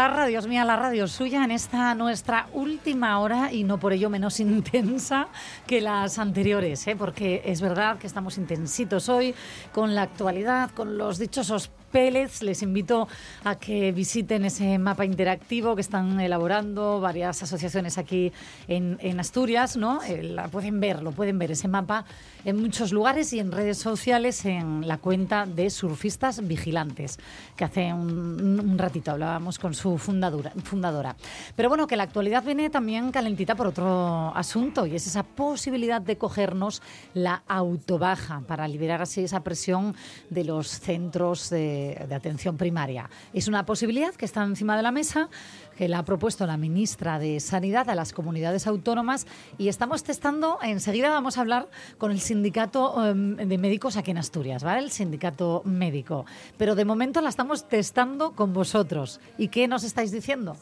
La radio es mía, la radio es suya en esta nuestra última hora y no por ello menos intensa que las anteriores, ¿eh? porque es verdad que estamos intensitos hoy con la actualidad, con los dichosos Pélez. Les invito a que visiten ese mapa interactivo que están elaborando varias asociaciones aquí en, Asturias, ¿no? Eh, pueden ver, lo pueden ver ese mapa en muchos lugares y en redes sociales en la cuenta de Surfistas Vigilantes, que hace un, un ratito hablábamos con su fundadora, fundadora. Pero bueno, que la actualidad viene también calentita por otro asunto y es esa posibilidad de cogernos la autobaja para liberar así esa presión de los centros de, de atención primaria. Es una posibilidad que está encima de la mesa, que la ha propuesto la ministra de Sanidad a las comunidades autónomas y estamos testando, enseguida vamos a hablar con el sindicato em, de médicos aquí en Asturias, ¿vale? El sindicato médico. Pero de momento la estamos testando con vosotros. ¿Y qué nos estáis diciendo?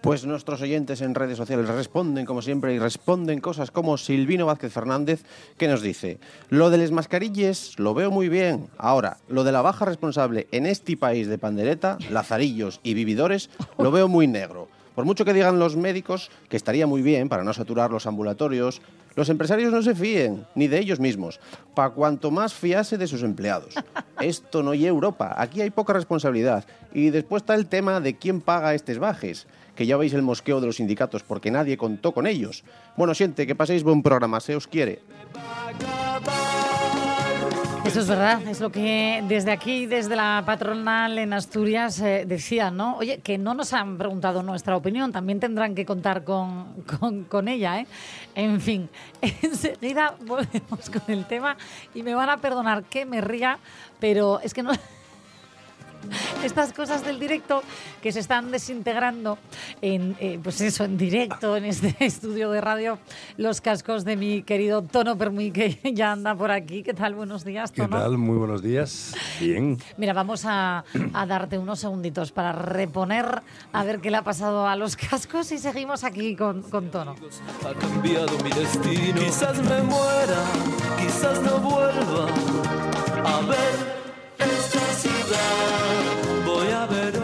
Pues nuestros oyentes en redes sociales responden como siempre y responden cosas como Silvino Vázquez Fernández que nos dice, lo de las mascarillas lo veo muy bien, ahora lo de la baja responsable en este país de pandereta, lazarillos y vividores lo veo muy negro. Por mucho que digan los médicos que estaría muy bien para no saturar los ambulatorios, los empresarios no se fíen, ni de ellos mismos, pa cuanto más fiase de sus empleados. Esto no es Europa, aquí hay poca responsabilidad. Y después está el tema de quién paga estos bajes, que ya veis el mosqueo de los sindicatos porque nadie contó con ellos. Bueno, siente, que paséis buen programa, se os quiere. Eso es verdad, es lo que desde aquí, desde la patronal en Asturias, eh, decían, ¿no? Oye, que no nos han preguntado nuestra opinión, también tendrán que contar con, con, con ella, ¿eh? En fin, enseguida volvemos con el tema y me van a perdonar que me ría, pero es que no... estas cosas del directo que se están desintegrando en, eh, pues eso, en directo, en este estudio de radio, los cascos de mi querido Tono Permuy, que ya anda por aquí. ¿Qué tal? Buenos días, ¿Qué Tono. tal? Muy buenos días. Bien. Mira, vamos a, a darte unos segunditos para reponer a ver qué le ha pasado a los cascos y seguimos aquí con, con Tono. ha cambiado mi destino. Quizás me muera, quizás no vuelva a ver esta ciudad.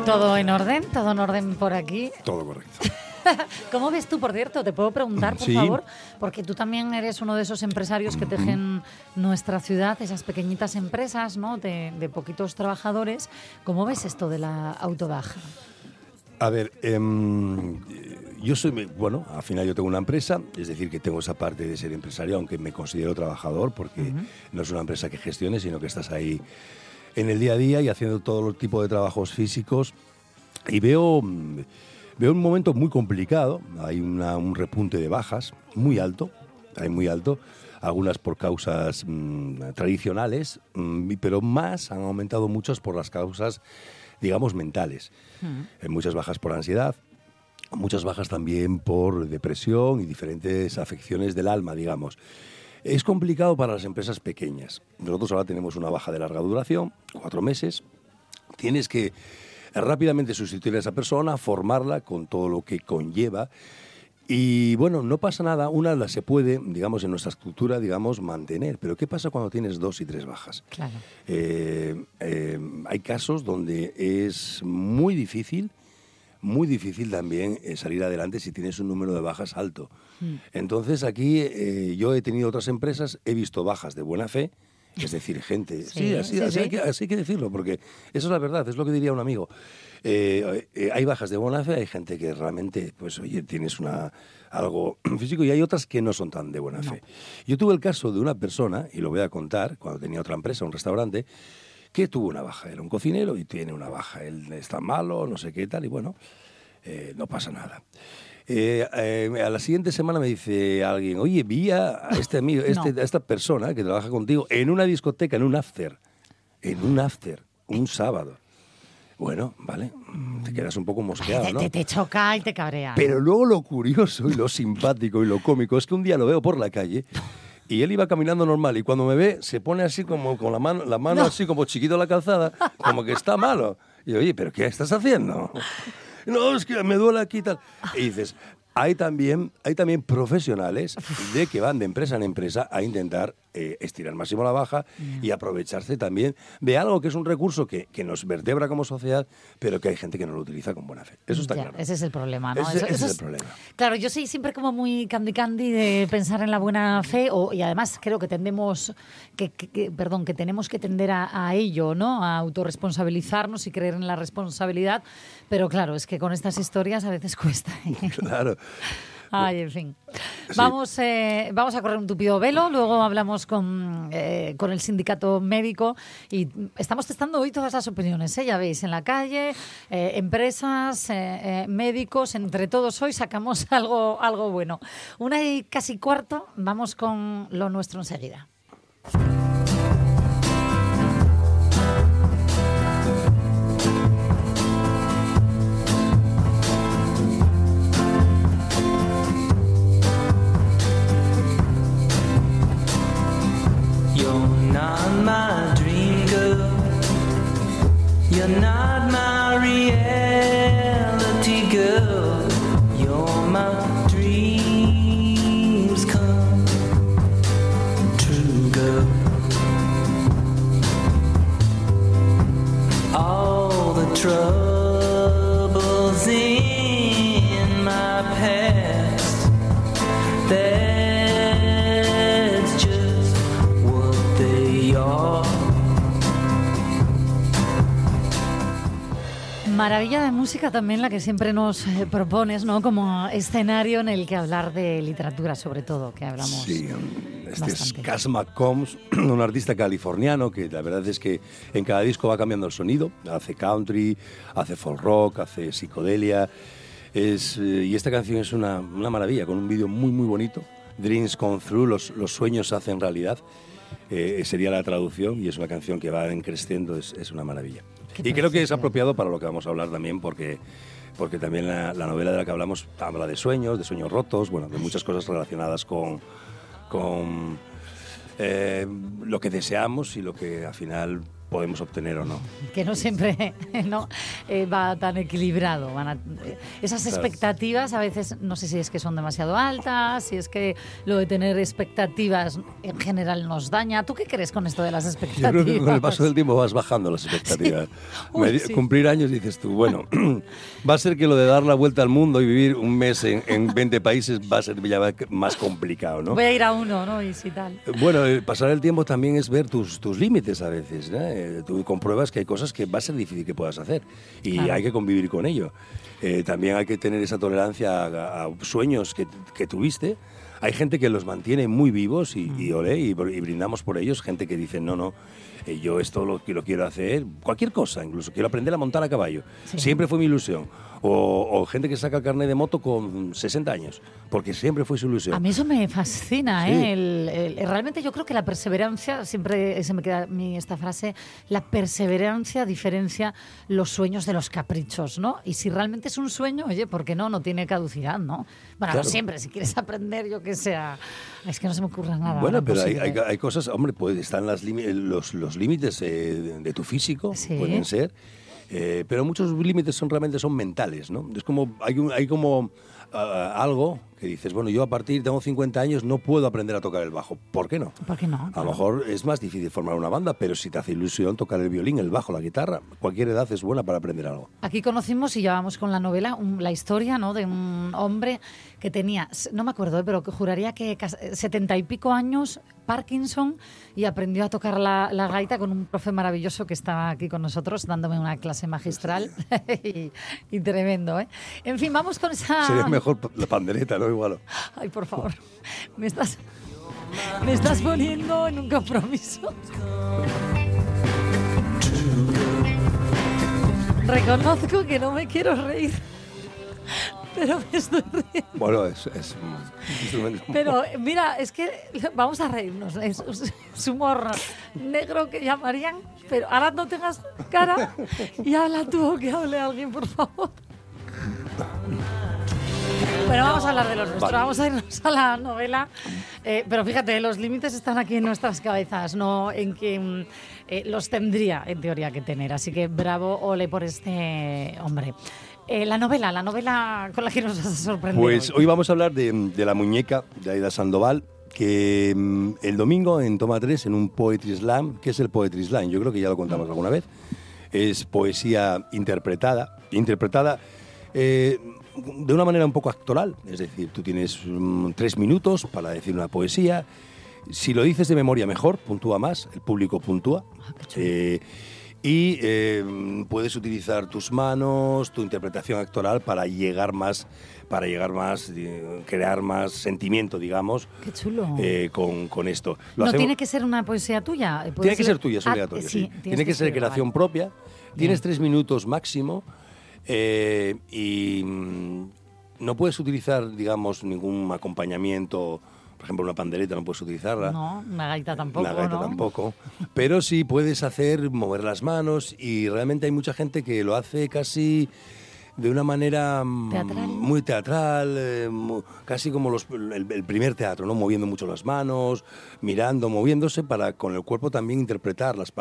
¿Todo en orden? ¿Todo en orden por aquí? Todo correcto. ¿Cómo ves tú, por cierto? ¿Te puedo preguntar, por Sí. favor? Porque tú también eres uno de esos empresarios que tejen nuestra ciudad, esas pequeñitas empresas, ¿no? De, de poquitos trabajadores. ¿Cómo ves esto de la autobaja? A ver, em, yo soy, bueno, al final yo tengo una empresa, es decir, que tengo esa parte de ser empresario, aunque me considero trabajador, porque no es una empresa que gestione, sino que estás ahí en el día a día y haciendo todo tipo de trabajos físicos. Y veo, mm, veo un momento muy complicado, hay una- un repunte de bajas muy alto, hay muy alto, algunas por causas mm, tradicionales, mm, pero más han aumentado muchas por las causas, digamos, mentales. Eh, muchas bajas por ansiedad, muchas bajas también por depresión y diferentes afecciones del alma, digamos. Es complicado para las empresas pequeñas. Nosotros ahora tenemos una baja de larga duración, cuatro meses. Tienes que rápidamente sustituir a esa persona, formarla con todo lo que conlleva. Y bueno, no pasa nada, una la se puede, digamos, en nuestra estructura, digamos, mantener. Pero ¿qué pasa cuando tienes dos y tres bajas? Claro. Eh, eh, hay casos donde es muy difícil, muy difícil también eh, salir adelante si tienes un número de bajas alto. Entonces aquí eh, yo he tenido otras empresas, he visto bajas de buena fe, Es decir, gente. Sí, Sí, así, sí, así sí. Hay que, así hay que decirlo, porque eso es la verdad, es lo que diría un amigo. Eh, eh, hay bajas de buena fe, hay gente que realmente, pues, oye, tienes una, algo físico y hay otras que no son tan de buena fe. Yo tuve el caso de una persona, y lo voy a contar, cuando tenía otra empresa, un restaurante, que tuvo una baja. Era un cocinero y tiene una baja. Él está malo, no sé qué tal, y bueno, eh, no pasa nada. Eh, eh, a la siguiente semana me dice alguien, oye, vi a este amigo, este- No. a esta persona que trabaja contigo en una discoteca, en un after, en un after, un sábado. Bueno, vale, te quedas un poco mosqueado, te, ¿no? te- te choca y te cabrea. Pero luego lo curioso y lo simpático y lo cómico es que un día lo veo por la calle y él iba caminando normal y cuando me ve se pone así como con la mano, la mano así como chiquito en la calzada, como que está malo. Y yo, oye, ¿pero qué estás haciendo? No, es que me duele aquí y tal. Y dices, hay también, hay también profesionales de que van de empresa en empresa a intentar eh, estirar máximo la baja y aprovecharse también de algo que es un recurso que, que nos vertebra como sociedad, pero que hay gente que no lo utiliza con buena fe. Eso está claro. Ese es el problema, ¿no? Ese- Eso- ese eso es el problema. Claro, yo soy siempre como muy candy candy de pensar en la buena fe o, y además creo que tendemos, que, que- que- perdón, que tenemos que tender a, a ello, ¿no? A autorresponsabilizarnos y creer en la responsabilidad. Pero claro, es que con estas historias a veces cuesta. ¿eh? Claro. Ay, en fin. Vamos, eh, vamos a correr un tupido velo, luego hablamos con, eh, con el sindicato médico y estamos testando hoy todas las opiniones, ¿eh? ya veis, en la calle, empresas, médicos, entre todos hoy sacamos algo, algo bueno. Una y casi cuarto, vamos con lo nuestro enseguida. Maravilla de música también la que siempre nos eh, propones, ¿no? Como escenario en el que hablar de literatura, sobre todo, que hablamos. Sí, este es bastante. Cas McCombs, un artista californiano que la verdad es que en cada disco va cambiando el sonido. Hace country, hace folk rock, hace psicodelia. Es, eh, y esta canción es una, una maravilla, con un vídeo muy, muy bonito. Dreams come through, los, los sueños se hacen realidad. Eh, sería la traducción y es una canción que va en creciendo, es, es una maravilla. Y creo que es apropiado para lo que vamos a hablar también porque porque también la, la novela de la que hablamos habla de sueños, de sueños rotos, bueno, de muchas cosas relacionadas con, con eh, lo que deseamos y lo que al final podemos obtener o no. que no siempre ¿no? Eh, va tan equilibrado. Van a- eh, esas Claro. expectativas a veces no sé si es que son demasiado altas, si es que lo de tener expectativas en general nos daña. ¿Tú qué crees con esto de las Yo expectativas? creo que con el paso del tiempo vas bajando las expectativas. Uy, Me di- sí. Cumplir años dices tú, bueno, va a ser que lo de dar la vuelta al mundo y vivir un mes en, en 20 países va a ser ya más complicado, ¿no? Voy a ir a uno, ¿no? Y si tal. Bueno, el pasar el tiempo también es ver tus, tus límites a veces. ¿no? Eh, tú compruebas que hay cosas que va a ser difícil que puedas hacer y Claro. hay que convivir con ello. Eh, también hay que tener esa tolerancia a, a sueños que, que tuviste. Hay gente que los mantiene muy vivos y, Mm. y olé, y, y brindamos por ellos. Gente que dice, no, no, eh, yo esto lo, lo quiero hacer, cualquier cosa, incluso quiero aprender a montar a caballo. Sí. Siempre fue mi ilusión. O, o gente que saca el carnet de moto con 60 años, porque siempre fue su ilusión. A mí eso me fascina, Sí. ¿eh? El- el- realmente yo creo que la perseverancia, siempre se me queda a mí esta frase, la perseverancia diferencia los sueños de los caprichos, ¿no? Y si realmente es un sueño, oye, ¿por qué no? No tiene caducidad, ¿no? Bueno, Claro. siempre, si quieres aprender, yo que sea. Es que no se me ocurre nada. Bueno, pero hay, hay- hay cosas, hombre, pues están las los, los límites eh, de, de tu físico, Sí. pueden ser, eh, pero muchos límites son realmente son mentales, ¿no? Es como, hay, un- hay como ah, algo que dices, bueno, yo a partir, tengo 50 años, no puedo aprender a tocar el bajo. ¿Por qué no? ¿Por qué no? A lo mejor es más difícil formar una banda, pero si te hace ilusión tocar el violín, el bajo, la guitarra, cualquier edad es buena para aprender algo. Aquí conocimos y llevamos con la novela un- la historia ¿no? de un hombre que tenía, no me acuerdo, pero juraría que setenta y pico años, Parkinson, y aprendió a tocar la, la gaita con un profe maravilloso que estaba aquí con nosotros dándome una clase magistral y, y tremendo. ¿eh? En fin, vamos con esa... Sería mejor la pandereta, ¿no? Igual. Ay, por favor, me estás, me estás poniendo en un compromiso. Reconozco que no me quiero reír, pero me estoy riendo. Bueno, es, es un instrumento. Pero mira, es que vamos a reírnos. Es, es humor negro que llamarían, pero ahora no tengas cara y habla tú o que hable alguien, por favor. Bueno, vamos a hablar de lo nuestro, Vale. vamos a irnos a la novela. Eh, pero fíjate, los límites están aquí en nuestras cabezas, no en que mm, eh, los tendría en teoría que tener. Así que bravo, ole por este hombre. Eh, la novela, la novela con la que nos vas a sorprender. Pues hoy. hoy vamos a hablar de, de La muñeca de Aida Sandoval, que mm, el domingo en Toma 3, en un Poetry Slam, ¿qué es el Poetry Slam? Yo creo que ya lo contamos alguna vez. Es poesía interpretada, interpretada eh, de una manera un poco actoral, es decir, tú tienes mm, tres minutos para decir una poesía. Si lo dices de memoria mejor, puntúa más, el público puntúa. Eh, y eh, puedes utilizar tus manos, tu interpretación actoral para llegar más, para llegar más, eh, crear más sentimiento, digamos, Qué chulo. eh, con, con esto. Lo no hacemos- tiene que ser una poesía tuya. tiene que ser tuya, es Ah, obligatorio. eh, sí. Tiene que ser creación vale. propia. Tienes Bien. tres minutos máximo eh, y mm, no puedes utilizar, digamos, ningún acompañamiento. Por ejemplo, una pandereta no puedes utilizarla. No, una gaita tampoco. La gaita ¿no? tampoco. Pero sí puedes hacer, mover las manos y realmente hay mucha gente que lo hace casi de una manera mm, Teatral. muy teatral, eh, casi como los- el, el primer teatro, ¿no? Moviendo mucho las manos, mirando, moviéndose para con el cuerpo también interpretar. Las,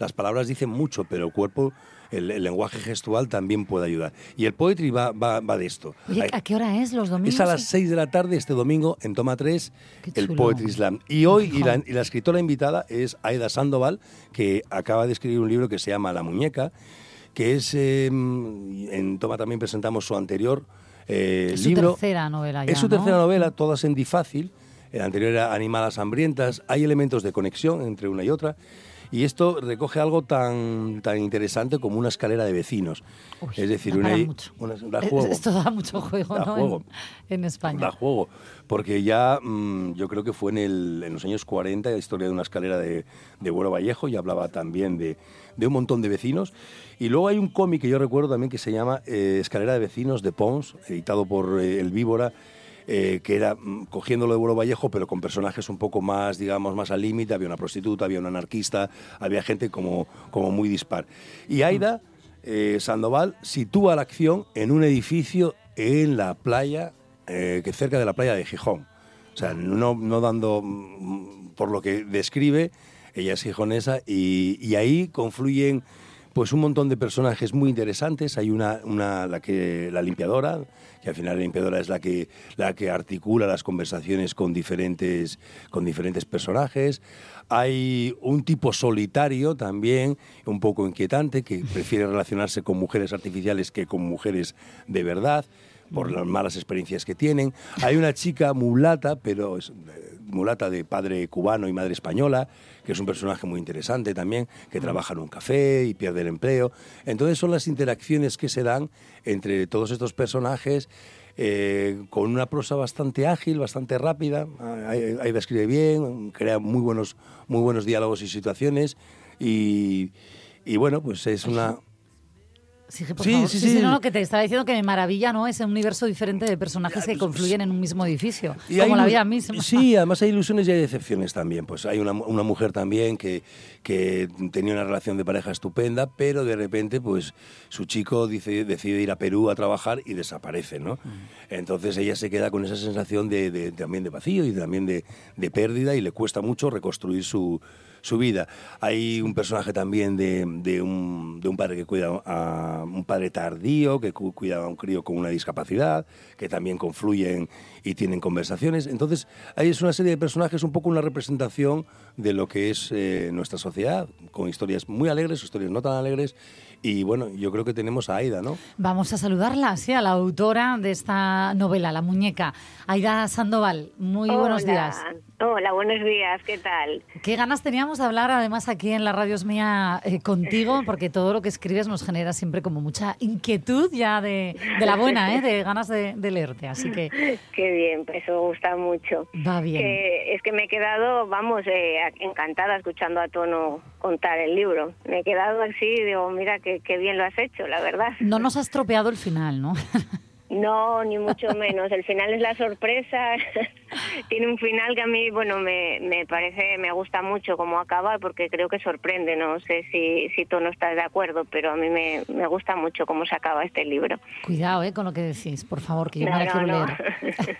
las palabras dicen mucho, pero el cuerpo, el, el lenguaje gestual también puede ayudar. Y el poetry va, va, va de esto. Oye, ¿a qué hora es los domingos? es a las 6 de la tarde este domingo en Toma 3, Qué el. Poetry Slam. Y hoy, y la, Fijón. y la escritora invitada es Aida Sandoval, que acaba de escribir un libro que se llama La Muñeca, que es, eh, en Toma también presentamos su anterior eh, Es su libro. tercera novela ya, Es su ¿no? tercera novela, todas en difácil. El anterior era Animadas Hambrientas. Hay elementos de conexión entre una y otra. Y esto recoge algo tan, tan interesante como una escalera de vecinos. Uy, es decir, da una, una- da Es- juego. Esto da mucho juego, Da ¿no? juego. En, en España. Da juego, porque ya mm, yo creo que fue en, el, en los años 40 la historia de una escalera de, de Buero Vallejo y hablaba también de, de un montón de vecinos. Y luego hay un cómic que yo recuerdo también que se llama eh, Escalera de Vecinos de Pons, editado por eh, El Víbora, eh, que era mm, cogiéndolo de Buero Vallejo, pero con personajes un poco más, digamos, más al límite. Había una prostituta, había un anarquista, había gente como, como muy dispar. Y Aida eh, Sandoval sitúa la acción en un edificio en la playa, eh, que cerca de la playa de Gijón. O sea, no, no dando mm, por lo que describe, ella es gijonesa y, y ahí confluyen pues un montón de personajes muy interesantes. Hay una, una la que la limpiadora, que al final la limpiadora es la que la que articula las conversaciones con diferentes con diferentes personajes. Hay un tipo solitario también, un poco inquietante, que prefiere relacionarse con mujeres artificiales que con mujeres de verdad por las malas experiencias que tienen. Hay una chica mulata, pero mulata de padre cubano y madre española, que es un personaje muy interesante también, que trabaja en un café y pierde el empleo. Entonces son las interacciones que se dan entre todos estos personajes. eh, con una prosa bastante ágil, bastante rápida, Ai- Aida escribe bien, crea muy buenos, muy buenos diálogos y situaciones y, y bueno, pues es una... Sí, por Sí, favor. sí, sí, sí. no, no, que te estaba diciendo que me maravilla, ¿no? Ese universo diferente de personajes que confluyen en un mismo edificio. Y como la vida misma. Sí, además hay ilusiones y hay decepciones también. Pues hay una, una mujer también que, que tenía una relación de pareja estupenda, pero de repente pues su chico dice, decide ir a Perú a trabajar y desaparece, ¿no? Entonces ella se queda con esa sensación de, de- también de vacío y también de, de pérdida y le cuesta mucho reconstruir su, su vida. Hay un personaje también de, de un, de un padre que cuida a un padre tardío, que cu- cuida a un crío con una discapacidad, que también confluyen y tienen conversaciones. Entonces, ahí es una serie de personajes, un poco una representación de lo que es eh, nuestra sociedad, con historias muy alegres, historias no tan alegres. Y bueno, yo creo que tenemos a Aida, ¿no? Vamos a saludarla, sí, a la autora de esta novela, La Muñeca, Aida Sandoval. Muy buenos días. Hola, buenos días, ¿qué tal? Qué ganas teníamos de hablar además aquí en la radio mía eh, contigo, porque todo lo que escribes nos genera siempre como mucha inquietud ya de, de la buena, ¿eh? de ganas de, de leerte. Así que Qué bien, pues me gusta mucho. va bien. Que es que me he quedado, vamos, eh, encantada escuchando a Tono contar el libro. Me he quedado así, digo, mira qué, qué bien lo has hecho, la verdad. No nos ha estropeado el final, ¿no? No, ni mucho menos. El final es la sorpresa. Tiene un final que a mí, bueno, me, me parece, me gusta mucho cómo acaba porque creo que sorprende. No sé si, si tú no estás de acuerdo, pero a mí me, me gusta mucho cómo se acaba este libro. Cuidado ¿eh? con lo que decís, por favor, que yo No, me la no, quiero no. leer.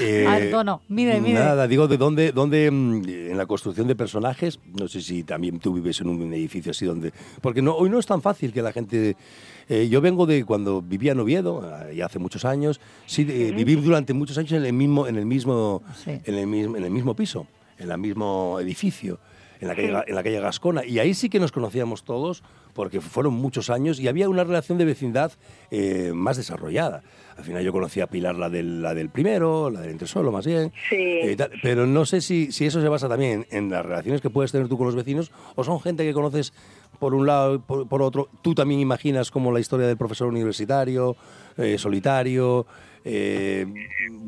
Eh, A ver, Tono, mide, mide. Nada, digo, ¿de dónde, dónde mm, en la construcción de personajes? No sé si también tú vives en un edificio así donde... Porque no, hoy no es tan fácil que la gente... eh, yo vengo de cuando vivía en Oviedo, ya hace muchos años, sí, eh, viví durante muchos años en el mismo, en el mismo, Sí. en el mismo, en el mismo piso, en el mismo edificio. En la, calle, en la calle Gascona. Y ahí sí que nos conocíamos todos, porque fueron muchos años y había una relación de vecindad eh, más desarrollada. Al final yo conocía a Pilar, la del, la del primero, la del entresolo más bien. Sí. Eh, tal, pero no sé si, si eso se basa también en, en las relaciones que puedes tener tú con los vecinos o son gente que conoces por un lado y por, por otro. Tú también imaginas como la historia del profesor universitario, eh, solitario. Eh,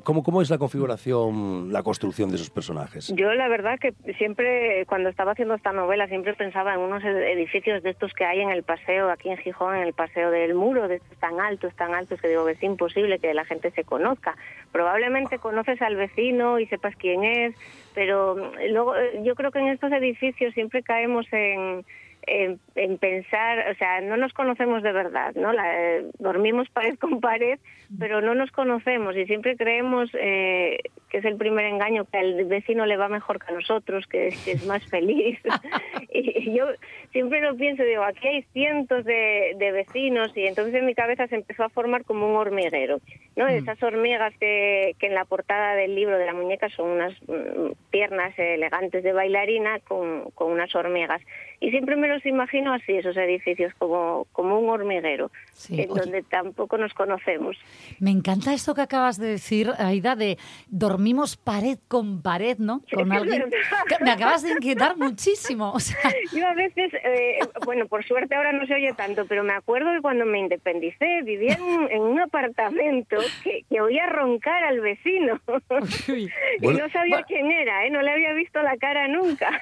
¿cómo, ¿Cómo es la configuración, la construcción de esos personajes? Yo la verdad que siempre, cuando estaba haciendo esta novela, siempre pensaba en unos ed- edificios de estos que hay en el paseo, aquí en Gijón, en el paseo del muro, de estos tan altos, tan altos, que digo que es imposible que la gente se conozca. Probablemente conoces al vecino y sepas quién es, pero mm, luego eh, yo creo que en estos edificios siempre caemos en... En, en pensar, o sea, no nos conocemos de verdad, ¿no? La- eh, dormimos pared con pared, pero no nos conocemos y siempre creemos eh, que es el primer engaño, que al vecino le va mejor que a nosotros, que, que es más feliz. y yo siempre lo pienso, digo, aquí hay cientos de, de vecinos y entonces en mi cabeza se empezó a formar como un hormiguero, ¿no? Esas hormigas que, que en la portada del libro de la muñeca son unas mm, piernas elegantes de bailarina con, con unas hormigas. Y siempre me los imagino así, esos edificios, como, como un hormiguero, Sí, en oye. donde tampoco nos conocemos. Me encanta esto que acabas de decir, Aida, de dormimos pared con pared, ¿no? Con alguien. Me acabas de inquietar muchísimo. O sea, Yo a veces, eh, bueno, por suerte ahora no se oye tanto, pero me acuerdo que cuando me independicé vivía en, en un apartamento que, que oía roncar al vecino. uy, y Bueno, no sabía bueno. quién era, ¿eh? no le había visto la cara nunca.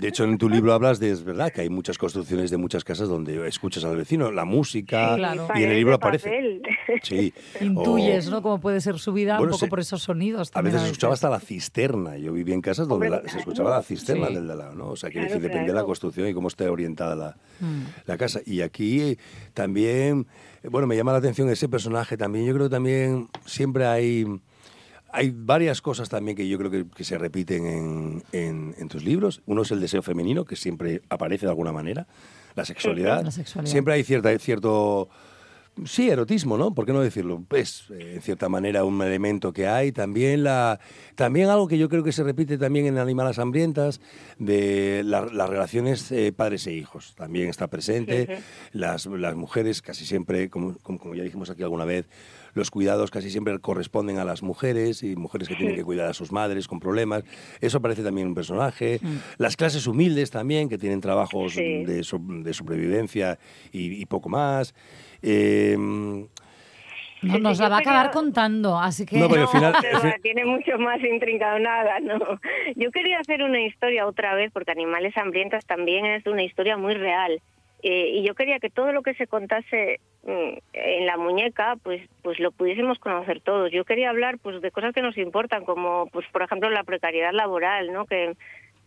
De hecho, en tu libro hablas de, verdad, que hay muchas construcciones de muchas casas donde escuchas al vecino, la música, Sí, claro. y en el libro aparece. Sí. intuyes, O- ¿no? Cómo puede ser su vida Bueno, un poco sí. por esos sonidos. A veces se escuchaba hasta la cisterna. Yo vivía en casas donde Hombre, la- se claro. escuchaba la cisterna Sí. del de lado, ¿no? O sea, quiere Claro, decir, depende de la claro. construcción y cómo esté orientada la, Mm. la casa. Y aquí eh, también, eh, bueno, me llama la atención ese personaje también. Yo creo que también siempre hay... Hay varias cosas también que yo creo que, que se repiten en, en- en tus libros. Uno es el deseo femenino, que siempre aparece de alguna manera. La sexualidad. La sexualidad. Siempre hay cierta, cierto... Sí, erotismo, ¿no? ¿Por qué no decirlo? Es, eh, en cierta manera, un elemento que hay. También, la, también algo que yo creo que se repite también en Animales Hambrientas, de la- las relaciones eh, padres e hijos. También está presente. las, las mujeres casi siempre, como, como, como ya dijimos aquí alguna vez, los cuidados casi siempre corresponden a las mujeres y mujeres que tienen que cuidar a sus madres con problemas. Eso aparece también en un personaje. Las clases humildes también, que tienen trabajos Sí. de, so- de sobrevivencia y, y poco más. Eh, No, nos la va a acabar contando, así que... No, pero al final- pero al fin- tiene mucho más intrincado nada, ¿no? Yo quería hacer una historia otra vez, porque Animales Hambrientas también es una historia muy real. Eh, y yo quería que todo lo que se contase mm, en la muñeca, pues, pues lo pudiésemos conocer todos. Yo quería hablar, pues, de cosas que nos importan, como, pues, por ejemplo, la precariedad laboral, ¿no? Que,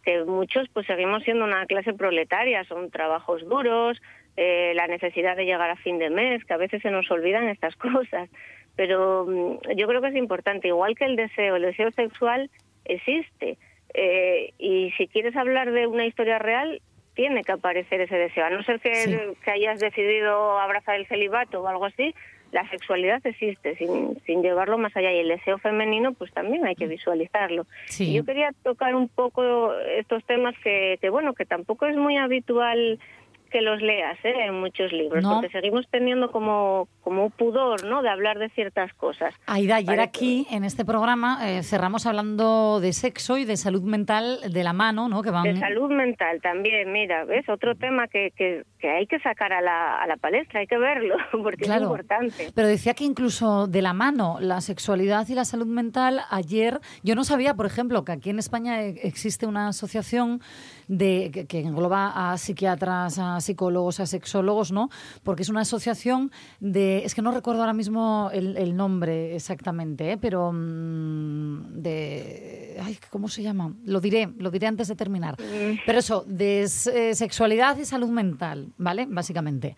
que muchos, pues, seguimos siendo una clase proletaria, son trabajos duros, eh, la necesidad de llegar a fin de mes, que a veces se nos olvidan estas cosas. Pero mm, yo creo que es importante, igual que el deseo, el deseo sexual existe. Eh, y si quieres hablar de una historia real, tiene que aparecer ese deseo. A no ser que, Sí. que hayas decidido abrazar el celibato o algo así, la sexualidad existe sin, sin llevarlo más allá. Y el deseo femenino, pues también hay que visualizarlo. Sí. Y yo quería tocar un poco estos temas que, que, bueno, que tampoco es muy habitual que los leas ¿eh? en muchos libros, No. porque seguimos teniendo como, como un pudor ¿no? de hablar de ciertas cosas. Aida, ayer aquí en este programa eh, cerramos hablando de sexo y de salud mental de la mano, ¿no? Que van De salud mental también, mira, ¿ves? Otro tema que, que, que hay que sacar a la, a la palestra, hay que verlo, porque Claro. es importante. Pero decía que incluso de la mano la sexualidad y la salud mental, ayer yo no sabía, por ejemplo, que aquí en España e- existe una asociación de, que, que engloba a psiquiatras, a psicólogos, a sexólogos, ¿no? Porque es una asociación de, es que no recuerdo ahora mismo el, el nombre exactamente, ¿eh? pero mm, de, ay, ¿cómo se llama? Lo diré, lo diré antes de terminar. Pero eso, de eh, sexualidad y salud mental, ¿vale? Básicamente.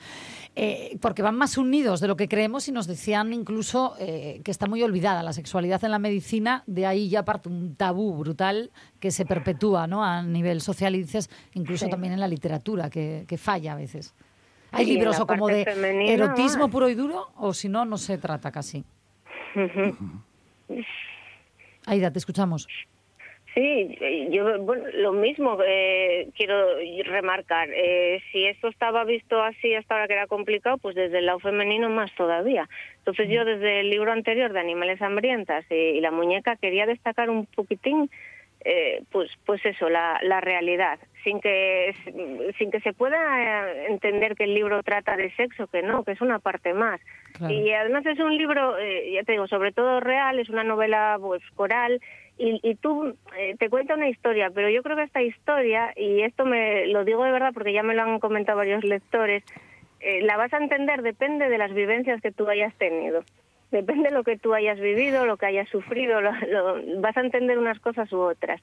Eh, porque van más unidos de lo que creemos y nos decían incluso eh, que está muy olvidada la sexualidad en la medicina, de ahí ya parte un tabú brutal que se perpetúa ¿no? a nivel social y dices incluso Sí. también en la literatura, que, que falla a veces. Hay libros o como de femenina, erotismo puro y duro, o si no, no se trata casi. Aida, te escuchamos. Sí, eh, yo bueno, lo mismo eh, quiero remarcar. Eh, si esto estaba visto así hasta ahora que era complicado, pues desde el lado femenino más todavía. Entonces yo desde el libro anterior de Animales Hambrientas y, y la muñeca quería destacar un poquitín, eh, pues pues eso, la, la realidad, sin que sin que se pueda eh, entender que el libro trata de sexo, que no, que es una parte más. Claro. Y además es un libro, eh, ya te digo, sobre todo real, es una novela pues coral y, y tú eh, te cuenta una historia, pero yo creo que esta historia, y esto me lo digo de verdad porque ya me lo han comentado varios lectores, eh, la vas a entender depende de las vivencias que tú hayas tenido. Depende de lo que tú hayas vivido, lo que hayas sufrido, lo- lo- vas a entender unas cosas u otras.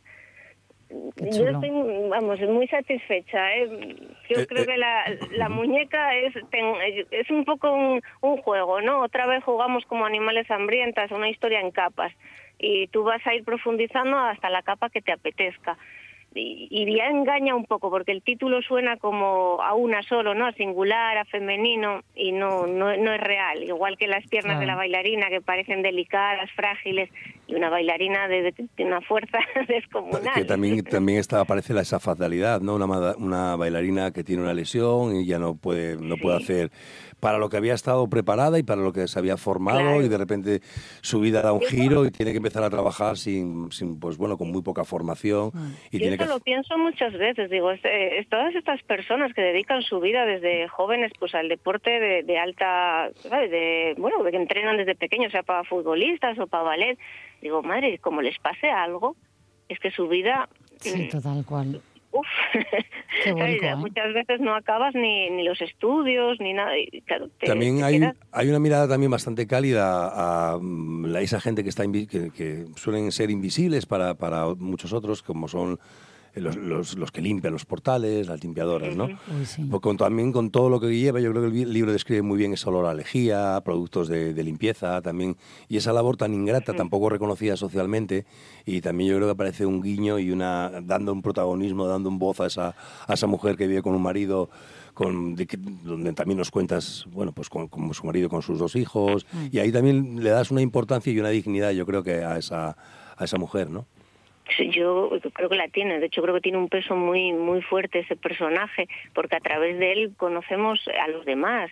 Yo estoy, vamos, muy satisfecha. ¿eh? Yo Eh, creo eh. que la, la muñeca es, ten- es un poco un, un juego, ¿no? Otra vez jugamos como animales hambrientas, una historia en capas. Y tú vas a ir profundizando hasta la capa que te apetezca. Y, y ya engaña un poco, porque el título suena como a una solo, ¿no? A singular, a femenino, y no, no, no es real. Igual que las piernas de la bailarina, que parecen delicadas, frágiles, y una bailarina de, una fuerza descomunal. Que también, también está, aparece la, esa fatalidad, ¿no? Una, una bailarina que tiene una lesión y ya no puede, no puede hacer para lo que había estado preparada y para lo que se había formado Claro. y de repente su vida da un giro y tiene que empezar a trabajar sin, sin pues bueno, con muy poca formación y Yo tiene lo pienso muchas veces, digo, es, eh, es todas estas personas que dedican su vida desde jóvenes pues al deporte de, de alta, ¿sabes? De, bueno, que entrenan desde pequeños, sea para futbolistas o para ballet, digo, madre, como les pase algo, es que su vida, Sí, mm, total cual. uf, Vuelco, ¿eh? muchas veces no acabas ni, ni los estudios, ni nada, y claro, te- También te hay, quedas- hay una mirada también bastante cálida a, mm, la- esa gente que, está que, que suelen ser invisibles para, para muchos otros, como son los, los- los que limpian los portales, las limpiadoras, ¿no? Uy, sí. Pues con, también con todo lo que lleva, yo creo que el libro describe muy bien ese olor a lejía, productos de, de limpieza también, y esa labor tan ingrata, tampoco reconocida socialmente, y también yo creo que aparece un guiño y una dando un protagonismo, dando un voz a esa, a esa mujer que vive con un marido, con, de que- donde también nos cuentas, bueno, pues con, con su marido, con sus dos hijos, y ahí también le das una importancia y una dignidad, yo creo que a esa, a esa mujer, ¿no? Yo creo que la tiene, de hecho creo que tiene un peso muy muy fuerte ese personaje, porque a través de él conocemos a los demás.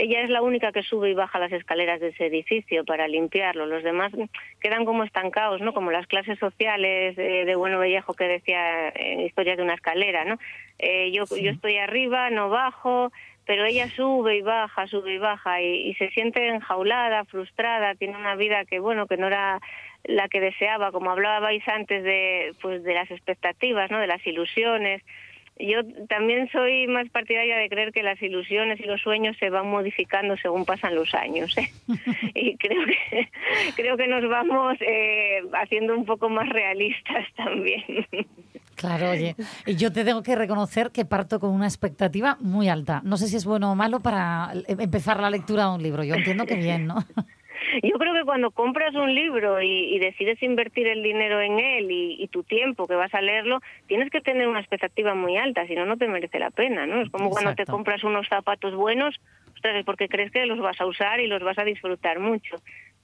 Ella es la única que sube y baja las escaleras de ese edificio para limpiarlo. Los demás quedan como estancados, ¿no? Como las clases sociales eh, de Bueno Vallejo que decía en Historias de una escalera, ¿no? Eh, yo, yo estoy arriba, no bajo, pero ella sube y baja, sube y baja y, se siente enjaulada, frustrada, tiene una vida que, bueno, que no era la que deseaba, como hablabais antes de, pues, de las expectativas, ¿no? de las ilusiones. Yo también soy más partidaria de creer que las ilusiones y los sueños se van modificando según pasan los años. ¿eh? y creo que, creo que nos vamos eh, haciendo un poco más realistas también. Claro, oye, y yo te tengo que reconocer que parto con una expectativa muy alta. No sé si es bueno o malo para em- empezar la lectura de un libro. Yo entiendo que bien, ¿no? Yo creo que cuando compras un libro y, y decides invertir el dinero en él y, y tu tiempo que vas a leerlo, tienes que tener una expectativa muy alta, si no, no te merece la pena, ¿no? Es como cuando te compras unos zapatos buenos, ostras, es porque crees que los vas a usar y los vas a disfrutar mucho.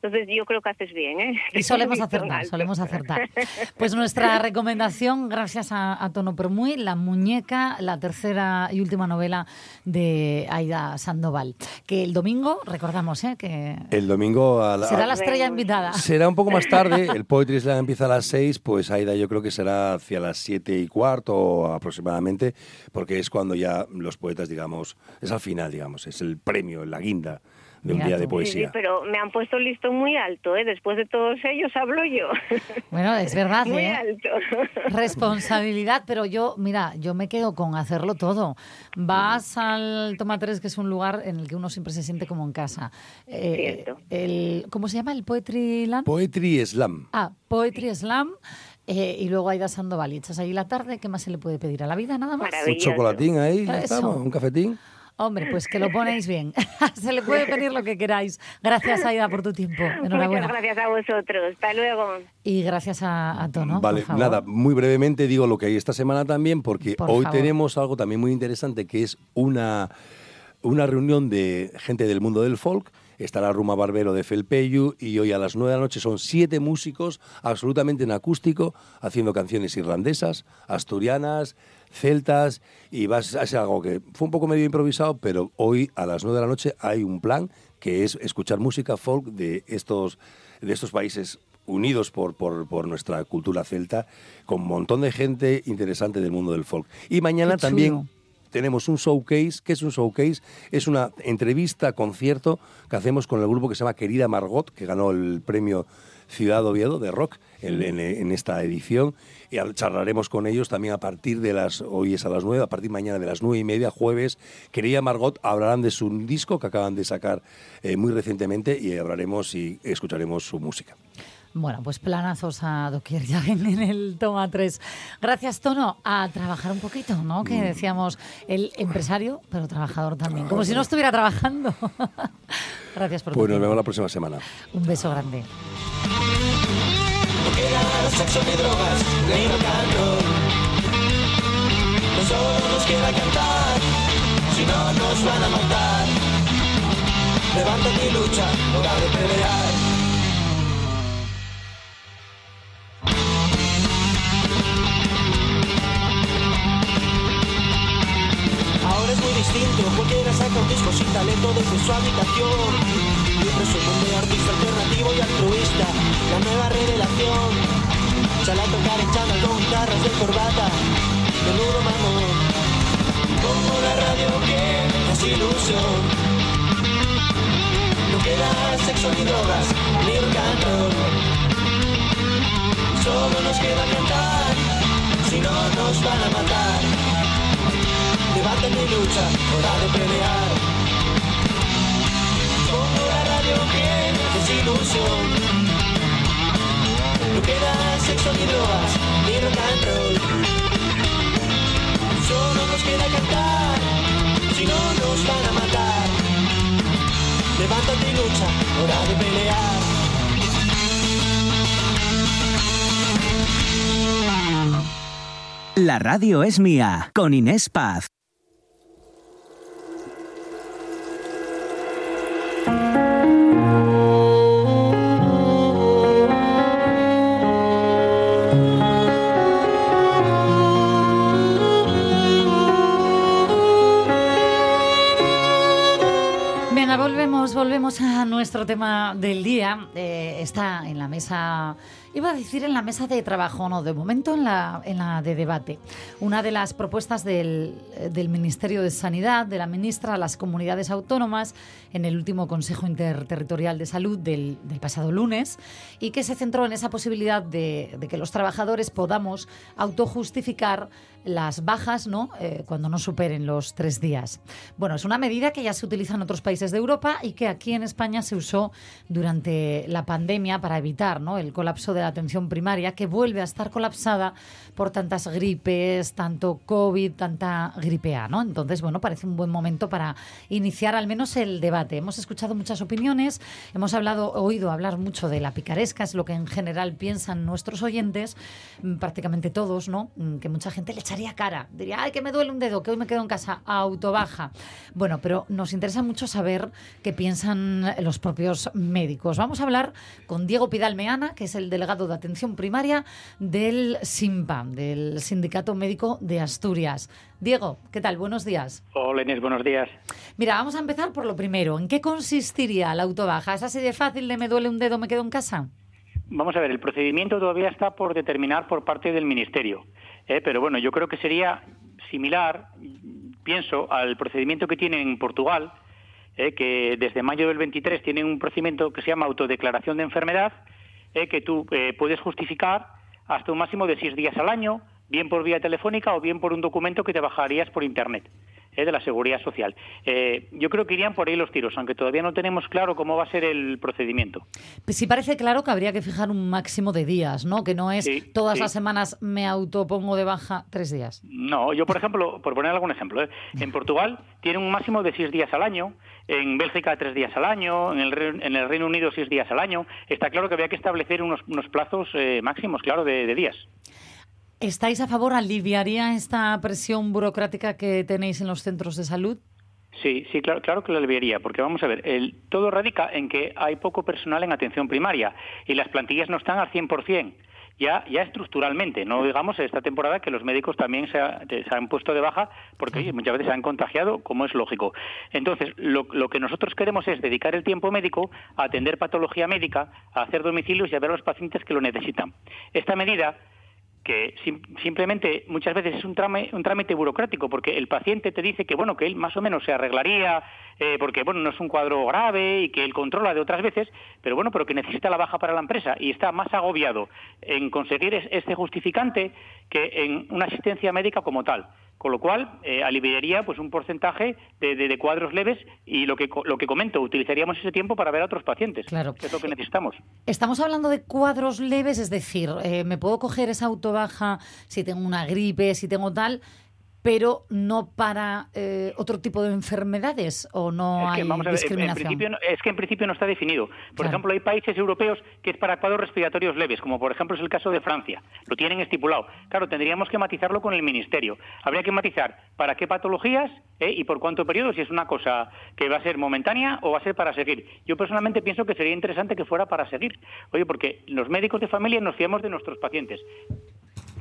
Entonces yo creo que haces bien, ¿eh? Y solemos acertar, solemos acertar. Pues nuestra recomendación, gracias a, a Tono Permuy, La Muñeca, la tercera y última novela de Aida Sandoval. Que el domingo, recordamos, ¿eh? que El domingo a la- será la estrella invitada. Será un poco más tarde, el Poetry Slam empieza a las 6, pues Aida yo creo que será hacia las 7 y cuarto aproximadamente, porque es cuando ya los poetas, digamos, es al final, digamos, es el premio, la guinda de un Mira día tú. de Sí, sí, poesía. pero me han puesto el listón muy alto, ¿eh? Después de todos ellos hablo yo. Bueno, es verdad, muy ¿eh? alto. Responsabilidad, pero yo, mira, yo me quedo con hacerlo todo. Vas al Toma 3, que es un lugar en el que uno siempre se siente como en casa. Eh, Cierto. el, ¿Cómo se llama? ¿El Poetry Land? Poetry Slam. Ah, Poetry Slam. eh, y luego Aida Sandoval. Y echas ahí la tarde. ¿Qué más se le puede pedir a la vida? Nada más. Un chocolatín ahí, ya Eso. estamos, un cafetín. Hombre, pues que lo ponéis bien. se le puede pedir lo que queráis. Gracias, Aida, por tu tiempo. Muchas Enhorabuena. gracias a vosotros. Hasta luego. Y gracias a, a Tono. vale, por favor. nada, muy brevemente digo lo que hay esta semana también, porque Por hoy favor. tenemos algo también muy interesante, que es una, una reunión de gente del mundo del folk. Estará Ruma Barbero de Felpeyu y hoy a las 9 de la noche son siete músicos absolutamente en acústico haciendo canciones irlandesas, asturianas, celtas y va a ser algo que fue un poco medio improvisado, pero hoy a las 9 de la noche hay un plan que es escuchar música folk de estos, de estos países unidos por, por, por nuestra cultura celta, con un montón de gente interesante del mundo del folk. Y mañana también tenemos un showcase. ¿Qué es un showcase? Es una entrevista, concierto que hacemos con el grupo que se llama Querida Margot, que ganó el premio Ciudad Oviedo de rock en, esta edición. Y charlaremos con ellos también a partir de las, hoy es a las nueve, a partir de mañana de las nueve y media, jueves. Querida Margot hablarán de su disco que acaban de sacar eh, muy recientemente y hablaremos y escucharemos su música. Bueno, pues planazos a doquier ya en el toma 3. Gracias, Tono, a trabajar un poquito, ¿no? Mm. Que decíamos, el empresario, pero trabajador también. Como si no estuviera trabajando. Gracias por Pues nos vemos la próxima semana. Un beso grande. sexo ni drogas, ni rock and roll. No solo nos queda cantar, si no nos van a matar. Levántate y lucha, hora de pelear. Distinto, cualquiera saca un disco sin talento desde su habitación. Y presumen de artista alternativo y altruista, la nueva revelación. Sale a tocar en chándal con guitarras de corbata, menudo mamón. Como la radio que es ilusión. No queda sexo ni drogas, ni rock and roll. Solo nos queda cantar, si no nos van a matar. Levántate y lucha, hora de pelear. Pongo la radio que es ilusión. No queda sexo ni drogas, ni rock and roll. Solo nos queda cantar, si no nos van a matar. Levántate y lucha, hora de pelear. La radio es mía, con Inés Paz. Volvemos a nuestro tema del día. Eh, está en la mesa, iba a decir en la mesa de trabajo, no, de momento en la, en la de debate. Una de las propuestas del, del Ministerio de Sanidad, de la ministra a las comunidades autónomas, en el último Consejo Interterritorial de Salud del, del pasado lunes, y que se centró en esa posibilidad de, de que los trabajadores podamos autojustificar las bajas ¿no? Eh, cuando no superen los tres días. Bueno, es una medida que ya se utiliza en otros países de Europa y que aquí en España se usó durante la pandemia para evitar ¿no? el colapso de la atención primaria, que vuelve a estar colapsada por tantas gripes, tanto COVID, tanta gripe A. ¿no? Entonces, bueno, parece un buen momento para iniciar al menos el debate. Hemos escuchado muchas opiniones, hemos hablado, oído hablar mucho de la picaresca, es lo que en general piensan nuestros oyentes, mm, prácticamente todos, ¿no? Mm, Que mucha gente le echaría cara, diría, ay, que me duele un dedo, que hoy me quedo en casa, autobaja. Bueno, pero nos interesa mucho saber qué piensan los propios médicos. Vamos a hablar con Diego Pidal Meana, que es el delegado de atención primaria del SIMPA, del Sindicato Médico de Asturias. Diego, ¿qué tal? Buenos días. Hola Inés, buenos días. Mira, vamos a empezar por lo primero. ¿En qué consistiría la autobaja? ¿Es así de fácil de me duele un dedo, me quedo en casa? Vamos a ver, el procedimiento todavía está por determinar por parte del Ministerio, ¿eh? pero bueno, yo creo que sería similar, pienso, al procedimiento que tienen en Portugal, ¿eh? que desde mayo del 23 tienen un procedimiento que se llama autodeclaración de enfermedad, ¿eh? que tú puedes justificar hasta un máximo de seis días al año, bien por vía telefónica o bien por un documento que te bajarías por Internet. ¿Eh? de la seguridad social. Eh, yo creo que irían por ahí los tiros, aunque todavía no tenemos claro cómo va a ser el procedimiento. Pues sí parece claro que habría que fijar un máximo de días, ¿no? Que no es Sí, todas sí. las semanas me autopongo de baja tres días. No, yo por ejemplo, por poner algún ejemplo, ¿eh? en Portugal tienen un máximo de seis días al año, en Bélgica tres días al año, en el, Re- en el Reino Unido seis días al año. Está claro que había que establecer unos, unos plazos eh, máximos, claro, de, de días. ¿Estáis a favor? ¿Aliviaría esta presión burocrática que tenéis en los centros de salud? Sí, sí, claro, claro que lo aliviaría, porque vamos a ver, el, todo radica en que hay poco personal en atención primaria y las plantillas no están al 100%. Ya, ya estructuralmente, no digamos esta temporada que los médicos también se, ha- se han puesto de baja porque oye, muchas veces se han contagiado, como es lógico. Entonces, lo, lo que nosotros queremos es dedicar el tiempo médico a atender patología médica, a hacer domicilios y a ver a los pacientes que lo necesitan. Esta medida que sim- simplemente muchas veces es un, trame- un trámite burocrático porque el paciente te dice que bueno que él más o menos se arreglaría eh, porque bueno no es un cuadro grave y que él controla de otras veces pero bueno pero que necesita la baja para la empresa y está más agobiado en conseguir es- este justificante que en una asistencia médica como tal con lo cual eh, aliviaría pues un porcentaje de, de- de cuadros leves y lo que lo que comento utilizaríamos ese tiempo para ver a otros pacientes Claro. que es lo que necesitamos Estamos hablando de cuadros leves, es decir, eh, me puedo coger esa autobaja si tengo una gripe, si tengo tal, pero no para eh, otro tipo de enfermedades o no Es que, hay vamos a ver, en- en discriminación. no- es que en principio no está definido. Por Claro. ejemplo, hay países europeos que es para cuadros respiratorios leves, como por ejemplo es el caso de Francia. Lo tienen estipulado. Claro, tendríamos que matizarlo con el Ministerio. Habría que matizar para qué patologías eh, y por cuánto periodo, si es una cosa que va a ser momentánea o va a ser para seguir. Yo personalmente pienso que sería interesante que fuera para seguir. Oye, porque los médicos de familia nos fiamos de nuestros pacientes.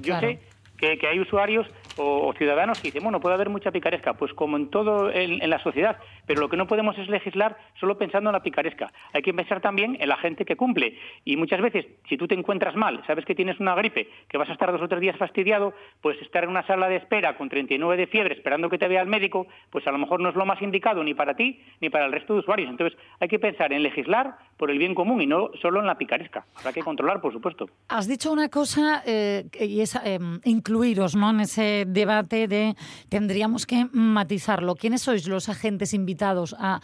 Yo Claro. sé que, que hay usuarios o, o ciudadanos que dicen, bueno, puede haber mucha picaresca, pues como en todo en, en la sociedad, pero lo que no podemos es legislar solo pensando en la picaresca. Hay que pensar también en la gente que cumple. Y muchas veces, si tú te encuentras mal, sabes que tienes una gripe, que vas a estar dos o tres días fastidiado, pues estar en una sala de espera con 39 de fiebre esperando que te vea el médico, pues a lo mejor no es lo más indicado ni para ti ni para el resto de usuarios. Entonces hay que pensar en legislar por el bien común y no solo en la picaresca. Habrá que controlar, por supuesto. Has dicho una cosa eh, y es eh, incluiros ¿no? en ese debate de tendríamos que matizarlo. ¿Quiénes sois los agentes invitados a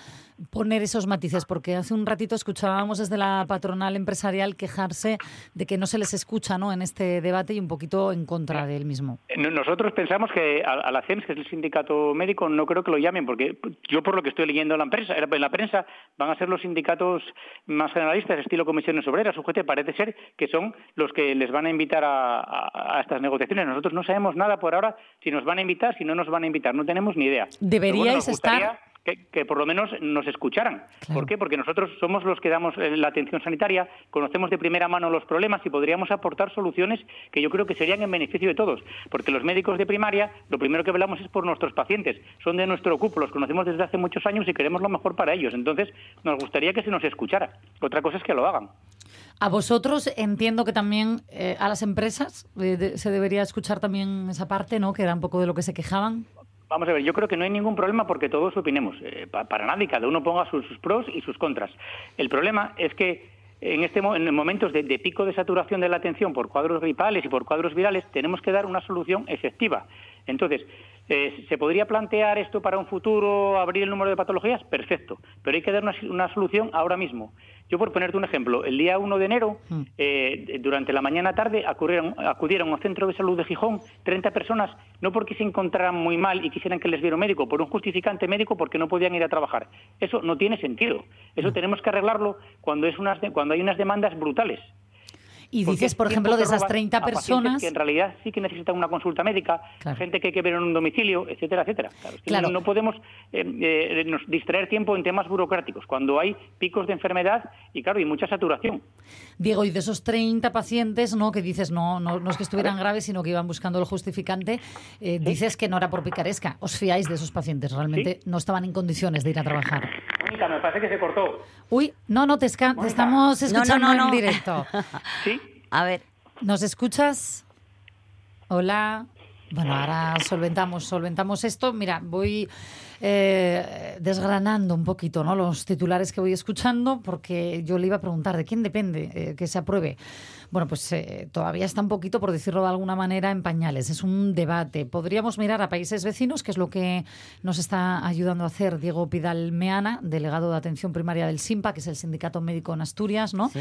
poner esos matices? Porque hace un ratito escuchábamos desde la patronal empresarial quejarse de que no se les escucha ¿no? en este debate y un poquito en contra del mismo. No- Nosotros pensamos que a, la CEMS, que es el sindicato médico, no creo que lo llamen, porque yo por lo que estoy leyendo en la prensa, en la prensa van a ser los sindicatos más generalistas, estilo comisiones obreras, UGT, parece ser que son los que les van a invitar a, a- a estas negociaciones. Nosotros no sabemos nada por ahora si nos van a invitar, si no nos van a invitar, no tenemos ni idea. Deberíais bueno, estar- que, que por lo menos nos escucharan. Claro. ¿Por qué? Porque nosotros somos los que damos eh, la atención sanitaria, conocemos de primera mano los problemas y podríamos aportar soluciones que yo creo que serían en beneficio de todos. Porque los médicos de primaria, lo primero que velamos es por nuestros pacientes. Son de nuestro cupo, los conocemos desde hace muchos años y queremos lo mejor para ellos. Entonces, nos gustaría que se nos escuchara. Otra cosa es que lo hagan. A vosotros entiendo que también eh, a las empresas eh, de- se debería escuchar también esa parte, ¿no? Que era un poco de lo que se quejaban. Vamos a ver, yo creo que no hay ningún problema porque todos opinemos, eh, pa- para nada, y cada uno ponga sus, pros y sus contras. El problema es que en, este, en momentos de, de pico de saturación de la atención por cuadros gripales y por cuadros virales, tenemos que dar una solución efectiva. Entonces, Eh, ¿Se podría plantear esto para un futuro, abrir el número de patologías? Perfecto, pero hay que dar una, una solución ahora mismo. Yo, por ponerte un ejemplo, el día 1 de enero, Mm. eh, durante la mañana-tarde, acudieron, acudieron al centro de salud de Gijón 30 personas, no porque se encontraran muy mal y quisieran que les viera un médico, por un justificante médico porque no podían ir a trabajar. Eso no tiene sentido. Eso tenemos que arreglarlo cuando, es unas de- cuando hay unas demandas brutales. Y Porque dices, es por ejemplo, de esas roban 30 a pacientes personas... que en realidad sí que necesitan una consulta médica, Claro. gente que hay que ver en un domicilio, etcétera, etcétera. Claro, es que Claro. No, no podemos eh, eh, nos distraer tiempo en temas burocráticos cuando hay picos de enfermedad y claro, y mucha saturación. Diego, y de esos 30 pacientes, ¿no? Que dices, no, no, no es que estuvieran graves, sino que iban buscando el justificante, eh, dices que no era por picaresca. ¿Os fiáis de esos pacientes? Realmente no estaban en condiciones de ir a trabajar. Me parece que se cortó. Uy, no, no, te, esca- te Mónica. estamos No, no, escuchando no, no. en directo. ¿Sí? A ver, ¿Nos escuchas? Hola. Bueno, ahora solventamos, solventamos esto. Mira, voy eh, desgranando un poquito ¿no? los titulares que voy escuchando, porque yo le iba a preguntar de quién depende eh, que se apruebe. Bueno, pues eh, todavía está un poquito, por decirlo de alguna manera, en pañales. Es un debate. Podríamos mirar a países vecinos, que es lo que nos está ayudando a hacer Diego Pidal Meana, delegado de atención primaria del SIMPA, que es el Sindicato Médico en Asturias, ¿no?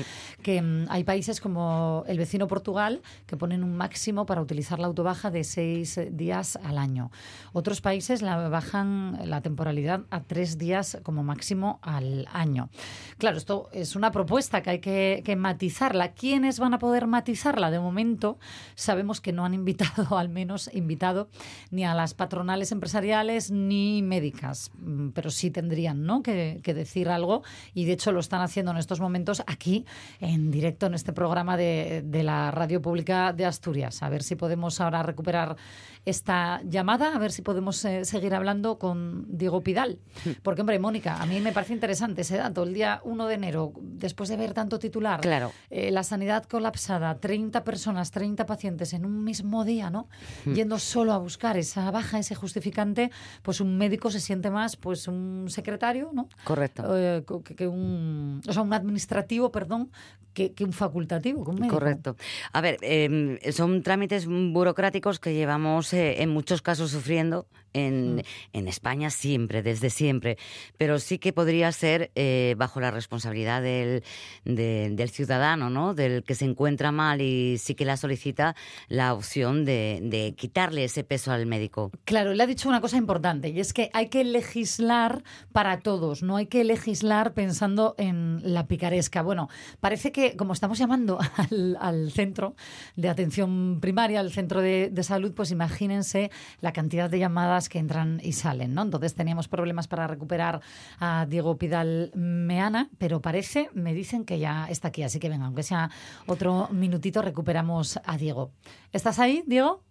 Que mm, hay países como el vecino Portugal que ponen un máximo para utilizar la autobaja de seis eh, días al año. Otros países la bajan la temporalidad a tres días como máximo al año. Claro, esto es una propuesta que hay que, que matizarla. ¿Quiénes van a poder matizarla? De momento sabemos que no han invitado, al menos invitado, ni a las patronales empresariales ni médicas, Mm, pero sí tendrían ¿no? que, que decir algo y de hecho lo están haciendo en estos momentos aquí en directo en este programa de, de la Radio Pública de Asturias. A ver si podemos ahora recuperar esta llamada, a ver si podemos eh, seguir hablando con Diego Pidal. Porque, hombre, Mónica, a mí me parece interesante ese dato. El día 1 de enero, después de ver tanto titular, Claro. eh, la sanidad colapsada, 30 personas, 30 pacientes en un mismo día, ¿no? Yendo solo a buscar esa baja, ese justificante, pues un médico se siente más, pues un secretario, ¿no? correcto. Eh, que un, o sea, un administrativo, perdón, que, que un facultativo, que un médico. Correcto. A ver, eh, son trámites burocráticos que llevamos eh, en muchos casos sufriendo en, en España siempre, desde siempre, pero sí que podría ser eh, bajo la responsabilidad del, de- del ciudadano, ¿no? Del que se encuentra mal y sí que la solicita la opción de, de quitarle ese peso al médico. Claro, le ha dicho una cosa importante y es que hay que legislar para todos, no hay que legislar pensando en la picaresca. Bueno, parece que como estamos llamando al, al centro de atención primaria, al centro de, de salud, pues imagínense la cantidad de llamadas que entran y salen, ¿no? Entonces teníamos problemas para recuperar a Diego Pidal Meana, pero parece, me dicen que ya está aquí, así que venga, aunque sea otro minutito, recuperamos a Diego. ¿Estás ahí, Diego?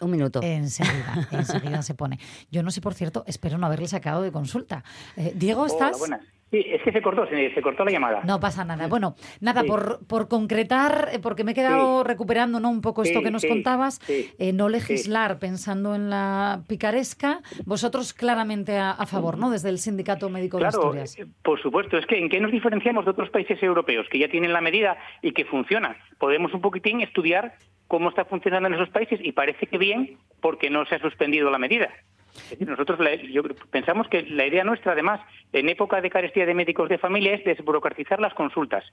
Un minuto. Enseguida, enseguida se pone. Yo no sé, por cierto, espero no haberle sacado de consulta. Eh, Diego, Hola, ¿estás? buenas. Sí, es que se cortó, se, se cortó la llamada. No pasa nada. Bueno, nada, Sí. por, por concretar, eh, porque me he quedado recuperando ¿no? un poco esto que nos contabas, eh, no legislar pensando en la picaresca, vosotros claramente a, a favor, ¿no? Desde el Sindicato Médico de Claro, Asturias. eh, por supuesto. Es que ¿en qué nos diferenciamos de otros países europeos que ya tienen la medida y que funciona? Podemos un poquitín estudiar cómo está funcionando en esos países y parece que bien porque no se ha suspendido la medida. Es decir, nosotros la- yo pensamos que la idea nuestra, además, en época de carestía de médicos de familia, es desburocratizar las consultas.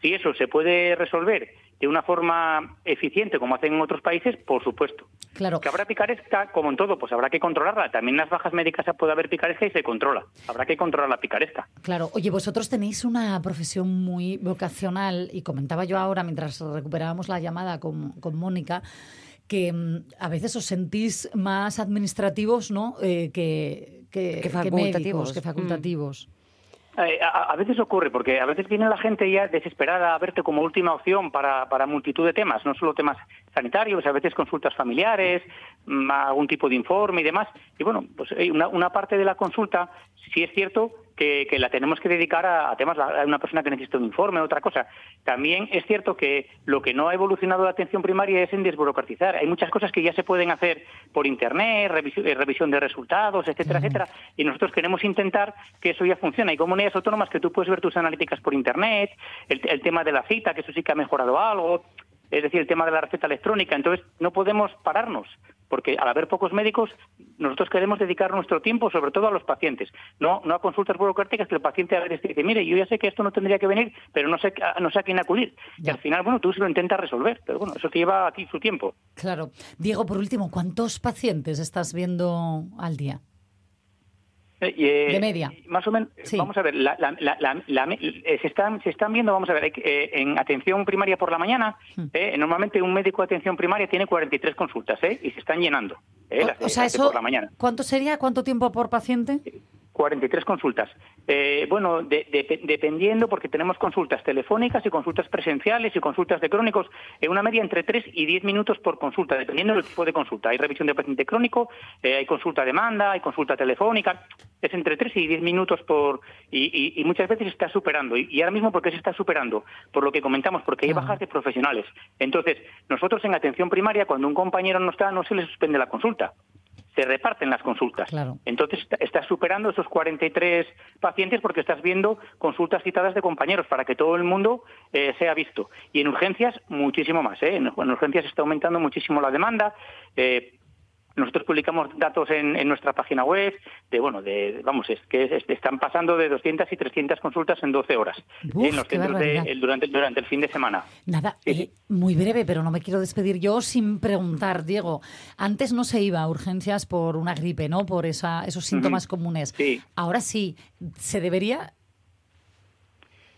Si eso se puede resolver de una forma eficiente, como hacen en otros países, por supuesto. Claro. Que habrá picaresca, como en todo, pues habrá que controlarla. También en las bajas médicas puede haber picaresca y se controla. Habrá que controlar la picaresca. Claro, oye, vosotros tenéis una profesión muy vocacional y comentaba yo ahora mientras recuperábamos la llamada con, con Mónica que mm, a veces os sentís más administrativos, ¿no? Eh, que, que, Que que facultativos. médicos, que Mm. facultativos. Eh, a, a veces ocurre, porque a veces viene la gente ya desesperada a verte como última opción para, para multitud de temas, no solo temas sanitarios, a veces consultas familiares, mm, algún tipo de informe y demás. Y bueno, pues eh, una, una parte de la consulta, sí es cierto que, que la tenemos que dedicar a, a temas, a una persona que necesita un informe, otra cosa. También es cierto que lo que no ha evolucionado la atención primaria es en desburocratizar. Hay muchas cosas que ya se pueden hacer por Internet, revisi- eh, revisión de resultados, etcétera, etcétera, y nosotros queremos intentar que eso ya funcione. Hay comunidades autónomas que tú puedes ver tus analíticas por Internet, el, el tema de la cita, que eso sí que ha mejorado algo. es decir, el tema de la receta electrónica. Entonces, no podemos pararnos, porque al haber pocos médicos, nosotros queremos dedicar nuestro tiempo sobre todo a los pacientes, no, no a consultas burocráticas que el paciente a veces dice, mire, yo ya sé que esto no tendría que venir, pero no sé, no sé a quién acudir. Y al final, bueno, tú se lo intentas resolver, pero bueno, eso te lleva aquí su tiempo. Claro. Diego, por último, ¿cuántos pacientes estás viendo al día? Eh, de media. Más o menos, vamos a ver, la, la, la, eh, se, están, se están viendo, vamos a ver, eh, en atención primaria por la mañana, hmm. normalmente un médico de atención primaria tiene 43 consultas y se están llenando. o, sea, eso, por la mañana. ¿cuánto sería? ¿Cuánto tiempo por paciente? 43 consultas. Eh, bueno, dependiendo, porque tenemos consultas telefónicas y consultas presenciales y consultas de crónicos, en una media entre 3 y 10 minutos por consulta, dependiendo del tipo de consulta. Hay revisión de paciente crónico, eh, hay consulta demanda, hay consulta telefónica. Es entre 3 y 10 minutos por. Y, muchas veces está superando. Y, ahora mismo, ¿por qué se está superando? Por lo que comentamos, porque hay bajas de profesionales. Entonces, nosotros en atención primaria, cuando un compañero no está, no se le suspende la consulta se reparten las consultas. Entonces estás superando esos 43 pacientes porque estás viendo consultas citadas de compañeros para que todo el mundo eh, sea visto. Y en urgencias muchísimo más. ¿eh? En, urgencias está aumentando muchísimo la demanda. Eh, nosotros publicamos datos en, nuestra página web de, bueno, de, vamos, es que están pasando de 200 y 300 consultas en 12 horas en los centros durante, durante el fin de semana. Nada, eh, muy breve, pero no me quiero despedir yo sin preguntar, Diego. Antes no se iba a urgencias por una gripe, ¿no? Por esa, esos síntomas comunes. Ahora sí, ¿se debería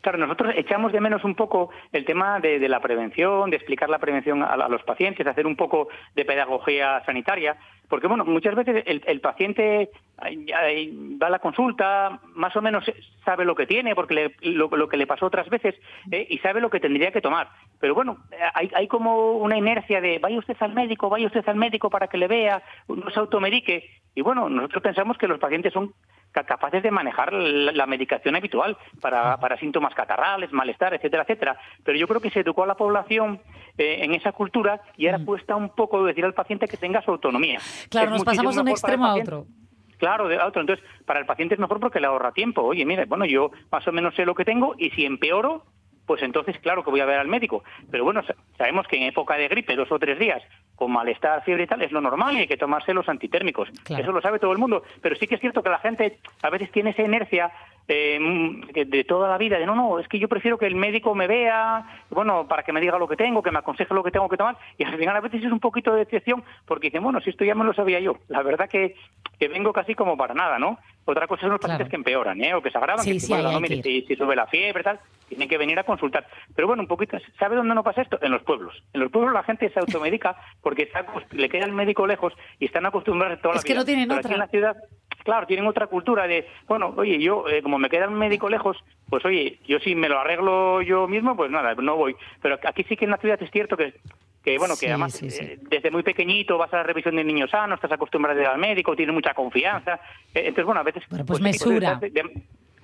Claro, nosotros echamos de menos un poco el tema de, la prevención, de explicar la prevención a, los pacientes, de hacer un poco de pedagogía sanitaria, porque bueno, muchas veces el, paciente va a la consulta, más o menos sabe lo que tiene, porque lo, que le pasó otras veces, eh, y sabe lo que tendría que tomar. Pero bueno, hay, hay como una inercia de vaya usted al médico, vaya usted al médico para que le vea, no se automedique. Y bueno, nosotros pensamos que los pacientes son capaces de manejar la, medicación habitual para, para, síntomas catarrales, malestar, etcétera, etcétera. Pero yo creo que se educó a la población eh, en esa cultura y ahora mm. cuesta un poco decir al paciente que tenga su autonomía. Claro, nos pasamos de un extremo a otro. Claro, de otro. Entonces, para el paciente es mejor porque le ahorra tiempo. Oye, mira, bueno, yo más o menos sé lo que tengo y si empeoro, pues entonces claro que voy a ver al médico. Pero bueno, sabemos que en época de gripe, dos o tres días, con malestar, fiebre y tal, es lo normal y hay que tomarse los antitérmicos. Eso lo sabe todo el mundo. Pero sí que es cierto que la gente a veces tiene esa inercia eh, de toda la vida, de no, no, es que yo prefiero que el médico me vea, bueno, para que me diga lo que tengo, que me aconseje lo que tengo que tomar, y al final a veces es un poquito de decepción, porque dicen, bueno, si esto ya me lo sabía yo, la verdad que, que vengo casi como para nada, ¿no? Otra cosa son los pacientes que empeoran, ¿eh? O que se agravan, que, si, sube la fiebre, tal, tienen que venir a consultar. Pero bueno, un poquito, ¿sabe dónde no pasa esto? En los pueblos. En los pueblos la gente se automedica porque le queda el médico lejos y están acostumbrados a toda la es que no tienen otra. en la ciudad claro, tienen otra cultura de, bueno, oye, yo, eh, como me queda un médico lejos, pues oye, yo si me lo arreglo yo mismo, pues nada, no voy. Pero aquí sí que en la ciudad es cierto que que bueno, que además eh, desde muy pequeñito vas a la revisión de niños sanos, estás acostumbrado a ir al médico, tienes mucha confianza. Eh, entonces, bueno, a veces... pues, pues mesura.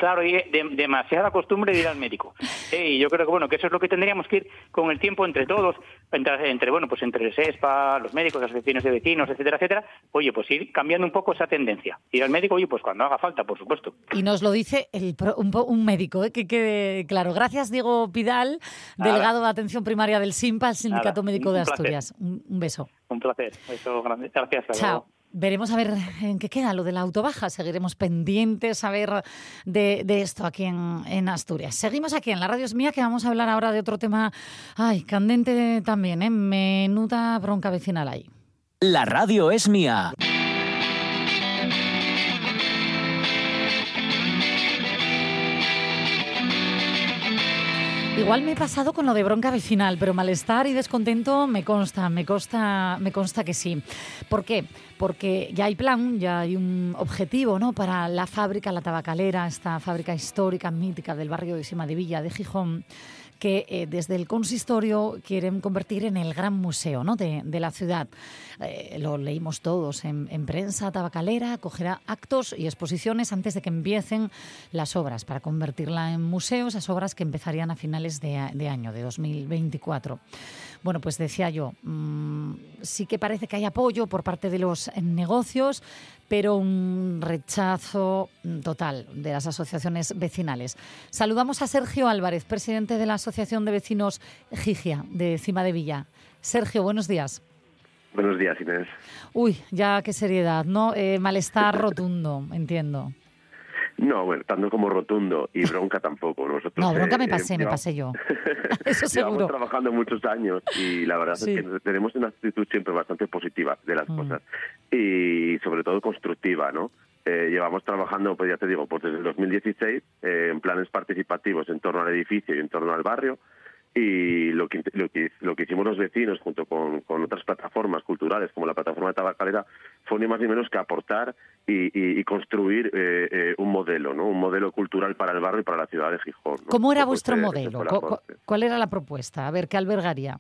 Claro, y de, demasiada costumbre de ir al médico. y yo creo que bueno que eso es lo que tendríamos que ir con el tiempo entre todos, entre, bueno pues entre el SESPA, los médicos, las asociaciones de vecinos, etcétera, etcétera. Oye, pues ir cambiando un poco esa tendencia. Ir al médico, oye, pues cuando haga falta, por supuesto. Y nos lo dice el, un, médico, ¿eh? que quede claro. Gracias, Diego Pidal, delegado de atención primaria del SIMPA, el Sindicato Médico de Asturias. Un, beso. Un placer. Gracias. Chao. Veremos a ver en qué queda lo de la autobaja. Seguiremos pendientes a ver de, esto aquí en, Asturias. Seguimos aquí en la radio es mía que vamos a hablar ahora de otro tema, ay, candente también, ¿eh? Menuda bronca vecinal ahí. La radio es mía. Igual me he pasado con lo de bronca vecinal, pero malestar y descontento me consta, me consta, me consta que sí. ¿Por qué? Porque ya hay plan, ya hay un objetivo, ¿no? Para la fábrica, la tabacalera, esta fábrica histórica, mítica del barrio de Sima de Villa de Gijón que eh, desde el consistorio quieren convertir en el gran museo ¿no? de, la ciudad. Eh, lo leímos todos en, prensa tabacalera, acogerá actos y exposiciones antes de que empiecen las obras para convertirla en museo, esas obras que empezarían a finales de, año, de 2024. Bueno, pues decía yo, mm, sí que parece que hay apoyo por parte de los negocios, pero un rechazo total de las asociaciones vecinales. Saludamos a Sergio Álvarez, presidente de la Asociación de Vecinos Gigia, de Cima de Villa. Sergio, buenos días. Buenos días, Inés. Uy, ya qué seriedad, ¿no? Eh, malestar rotundo, entiendo. No, bueno, tanto como rotundo y bronca tampoco. Nosotros, No, bronca eh, me eh, pasé, me llevamos- pasé yo. Eso Llevamos seguro. trabajando muchos años y la verdad Sí. es que tenemos una actitud siempre bastante positiva de las Mm. cosas y sobre todo constructiva, ¿no? Eh, llevamos trabajando, pues ya te digo, pues desde el 2016 eh, en planes participativos en torno al edificio y en torno al barrio y lo que, lo que, lo que hicimos los vecinos junto con, con otras plataformas culturales como la plataforma de Tabacalera fue ni más ni menos que aportar y, y- y construir eh, eh, un modelo, ¿no? Un modelo cultural para el barrio y para la ciudad de Gijón. ¿no? ¿Cómo era vuestro modelo? fue el ¿Cu- cu- aporte. ¿Cuál era la propuesta? A ver, ¿qué albergaría?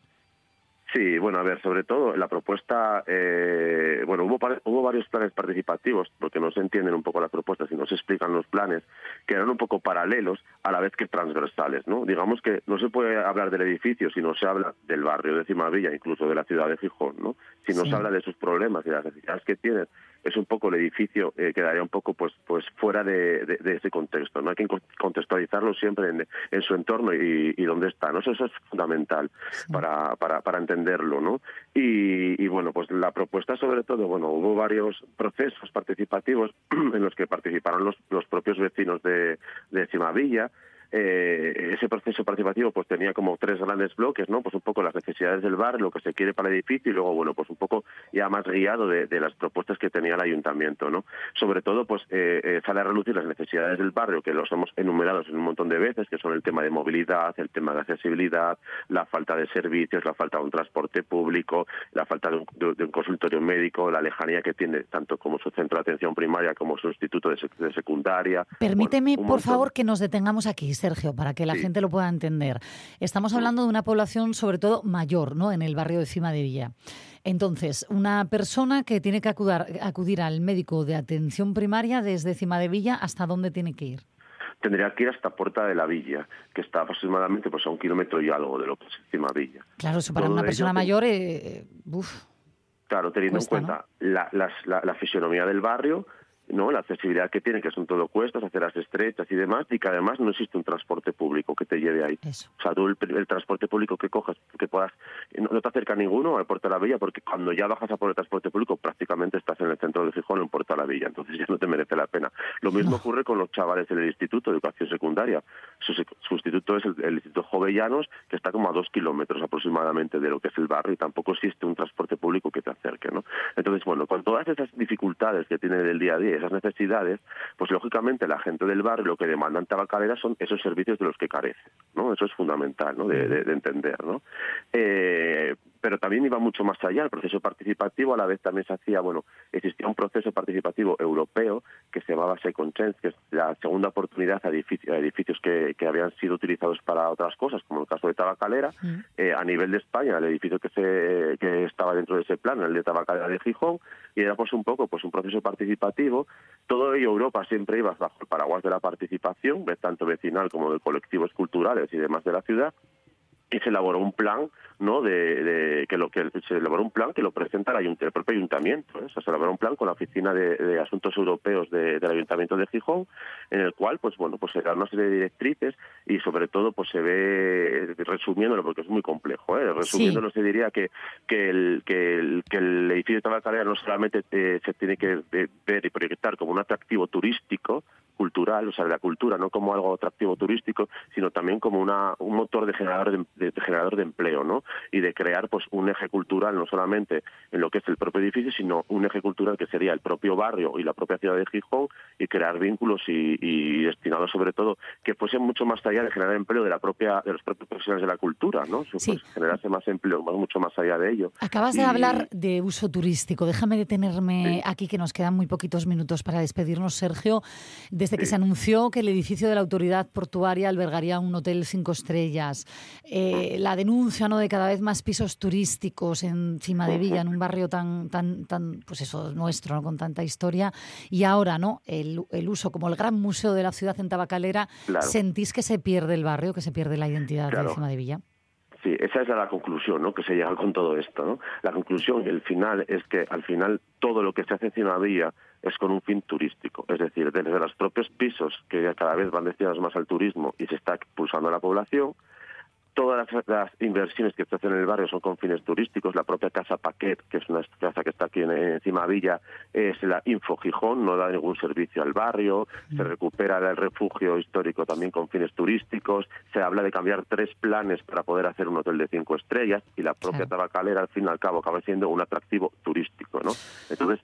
Sí, bueno, a ver, sobre todo la propuesta, eh, bueno, hubo, hubo varios planes participativos, porque no se entienden un poco las propuestas y no se explican los planes, que eran un poco paralelos a la vez que transversales, ¿no? Digamos que no se puede hablar del edificio si no se habla del barrio de Cimavilla, incluso de la ciudad de Gijón, ¿no? Si no Sí. se habla de sus problemas y de las necesidades que tienen, es un poco el edificio eh, quedaría un poco pues pues fuera de, de- de ese contexto no hay que con- contextualizarlo siempre en, en su entorno y, y dónde está no eso, eso es fundamental para, para para entenderlo no y, y, bueno pues la propuesta sobre todo bueno hubo varios procesos participativos en los que participaron los, los propios vecinos de, de Cimavilla eh, ese proceso participativo pues tenía como tres grandes bloques, ¿no? Pues un poco las necesidades del bar, lo que se quiere para el edificio y luego, bueno, pues un poco ya más guiado de, de las propuestas que tenía el ayuntamiento, ¿no? Sobre todo, pues eh, eh, sale a relucir las necesidades del barrio, que los hemos enumerados en un montón de veces, que son el tema de movilidad, el tema de accesibilidad, la falta de servicios, la falta de un transporte público, la falta de un, de- de un consultorio médico, la lejanía que tiene tanto como su centro de atención primaria como su instituto de, sec- de secundaria. Permíteme, por favor, que nos detengamos aquí, Sergio, para que la Sí. gente lo pueda entender. Estamos hablando de una población, sobre todo mayor, ¿no? En el barrio de Cima de Villa. Entonces, una persona que tiene que acudar- acudir al médico de atención primaria desde Cima de Villa, ¿hasta dónde tiene que ir? tendría que ir hasta Puerta de la Villa, que está aproximadamente pues a un kilómetro y algo de lo que es encima Villa. Claro, eso para Todo una persona ten- mayor, eh, uf, Claro, teniendo Cuesta, en cuenta la, la- la fisionomía del barrio, no la accesibilidad que tiene, que son todo cuestas, aceras estrechas y demás, y que además no existe un transporte público que te lleve ahí. O sea, tú el, el transporte público que cojas, que puedas, no, no te acerca ninguno al Puerto de la Villa, porque cuando ya bajas a por el transporte público prácticamente estás en el centro de Gijón, en Puerto de la Villa, entonces ya no te merece la pena. Lo mismo ocurre con los chavales del Instituto de Educación Secundaria. Su, su instituto es el, el Instituto Jovellanos, que está como a dos kilómetros aproximadamente de lo que es el barrio, y tampoco existe un transporte público que te acerque, ¿no? Entonces, bueno, con todas esas dificultades que tiene del día a día, esas necesidades, pues lógicamente la gente del barrio lo que demanda en Tabacalera son esos servicios de los que carece, ¿no? Eso es fundamental, ¿no? De, de- de entender, ¿no? Eh, pero también iba mucho más allá. El proceso participativo a la vez también se hacía, bueno, existía un proceso participativo europeo que se llamaba Second Chance, que es la segunda oportunidad a edificios, a edificios que, que habían sido utilizados para otras cosas, como el caso de Tabacalera, eh, a nivel de España, el edificio que, se, que estaba dentro de ese plan, el de Tabacalera de Gijón, y era pues un poco pues un proceso participativo. Todo ello Europa siempre iba bajo el paraguas de la participación, tanto vecinal como de colectivos culturales y demás de la ciudad, y se elaboró un plan no de, de- que lo que se elaboró un plan que lo presenta el, ayunt- el propio ayuntamiento ¿eh? O sea, se elaboró un plan con la oficina de, de asuntos europeos de- del ayuntamiento de Gijón en el cual pues bueno pues se da una serie de directrices y sobre todo pues se ve resumiéndolo porque es muy complejo ¿eh? resumiéndolo se diría que que el, que el, que el edificio de Tabacalera no solamente eh, se tiene que ver y proyectar como un atractivo turístico cultural, o sea, de la cultura, no como algo atractivo turístico, sino también como una, un motor de generador de- de generador de empleo, ¿no? Y de crear pues un eje cultural no solamente en lo que es el propio edificio, sino un eje cultural que sería el propio barrio y la propia ciudad de Gijón y crear vínculos y, y destinados sobre todo que fuesen mucho más allá de generar empleo de la propia de los propios profesionales de la cultura, ¿no? Pues, generarse más empleo, más- mucho más allá de ello. Acabas de Y- hablar de uso turístico. Déjame detenerme aquí, que nos quedan muy poquitos minutos para despedirnos, Sergio. Desde que Sí. se anunció que el edificio de la autoridad portuaria albergaría un hotel cinco estrellas, eh, la denuncia ¿no? de cada vez más pisos turísticos encima de Villa, en un barrio tan, tan, tan pues eso, nuestro, ¿no? con tanta historia, y ahora no el, el uso como el gran museo de la ciudad en Tabacalera, Claro. ¿sentís que se pierde el barrio, que se pierde la identidad Claro. de encima de Villa? Sí, esa es la conclusión ¿no? que se llega con todo esto. ¿no? La conclusión y el final es que al final todo lo que se hace en Villa es con un fin turístico. Es decir, desde los propios pisos que cada vez van destinados más al turismo y se está expulsando a la población, Todas las, inversiones que se hacen en el barrio son con fines turísticos. La propia Casa Paquet, que es una casa que está aquí en, encima Villa, es la Info Gijón, no da ningún servicio al barrio. Se recupera el refugio histórico también con fines turísticos. Se habla de cambiar tres planes para poder hacer un hotel de cinco estrellas y la propia tabacalera, al fin y al cabo, acaba siendo un atractivo turístico, ¿no? Entonces,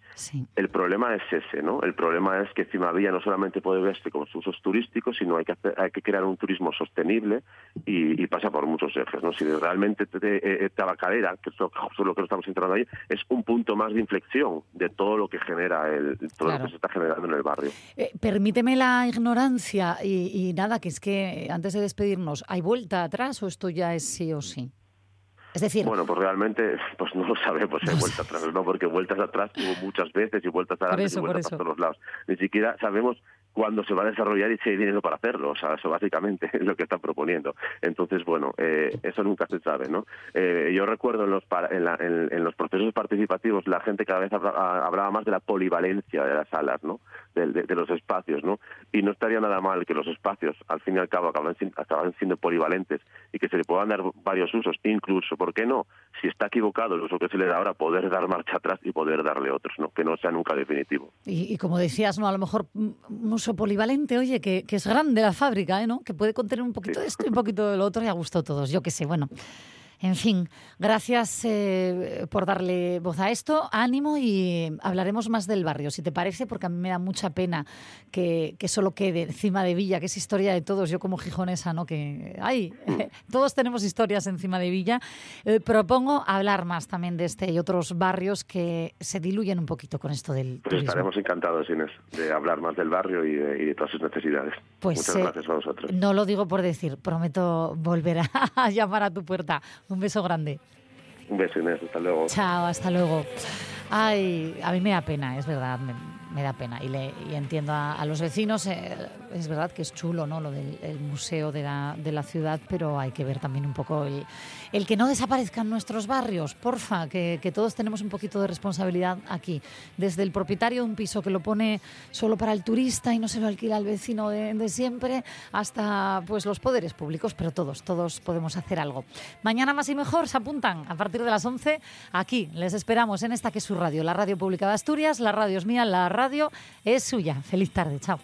el problema es ese, ¿no? El problema es que encima Villa no solamente puede verse con sus usos turísticos, sino hay que, hay que crear un turismo sostenible y, y pasa por por muchos ejes. ¿no? Si realmente eh, eh, Tabacalera, que es lo, que estamos entrando ahí, es un punto más de inflexión de todo lo que genera el, todo lo que se está generando en el barrio. Eh, permíteme la ignorancia y, nada, que es que antes de despedirnos, ¿hay vuelta atrás o esto ya es sí o sí? Es decir, bueno, pues realmente pues no lo sabemos hay vuelta atrás, no, porque vueltas atrás hubo muchas veces y vueltas atrás y vueltas a todos lados. Ni siquiera sabemos cuando se va a desarrollar y si hay dinero para hacerlo. O sea, eso básicamente es lo que están proponiendo. Entonces, bueno, eh, eso nunca se sabe, ¿no? Eh, yo recuerdo en los, en, los procesos participativos la gente cada vez hablaba más de la polivalencia de las salas, ¿no? De, los espacios, ¿no? Y no estaría nada mal que los espacios, al fin y al cabo, acaban, acaban siendo polivalentes y que se le puedan dar varios usos, incluso, ¿por qué no? Si está equivocado el uso que se le da ahora, poder dar marcha atrás y poder darle otros, ¿no? Que no sea nunca definitivo. Y, y como decías, ¿no? A lo mejor un uso polivalente, oye, que, es grande la fábrica, ¿eh? ¿no? Que puede contener un poquito de esto y un poquito del otro y a gusto a todos. Yo qué sé, bueno. En fin, gracias eh, por darle voz a esto, ánimo y hablaremos más del barrio, si te parece, porque a mí me da mucha pena que, solo quede encima de Villa, que es historia de todos, yo como gijonesa, ¿no? Que, ay, todos tenemos historias encima de Villa. Eh, propongo hablar más también de este y otros barrios que se diluyen un poquito con esto del pues estaremos encantados, Inés, de hablar más del barrio y de, todas sus necesidades. Pues, Muchas eh, gracias a vosotros. No lo digo por decir, prometo volver a llamar a tu puerta. Un beso grande. Un beso, Inés. Hasta luego. Chao, hasta luego. Ay, a mí me da pena, es verdad me da pena y, le, entiendo a, los vecinos. Eh, es verdad que es chulo ¿no? lo del museo de la, de la, ciudad, pero hay que ver también un poco el, el que no desaparezcan nuestros barrios. Porfa, que, todos tenemos un poquito de responsabilidad aquí. Desde el propietario de un piso que lo pone solo para el turista y no se lo alquila al vecino de, de siempre, hasta pues los poderes públicos, pero todos, todos podemos hacer algo. Mañana más y mejor se apuntan a partir de las 11 aquí. Les esperamos en esta que es su radio, la Radio Pública de Asturias. La radio es mía, la radio es suya. Feliz tarde, chao.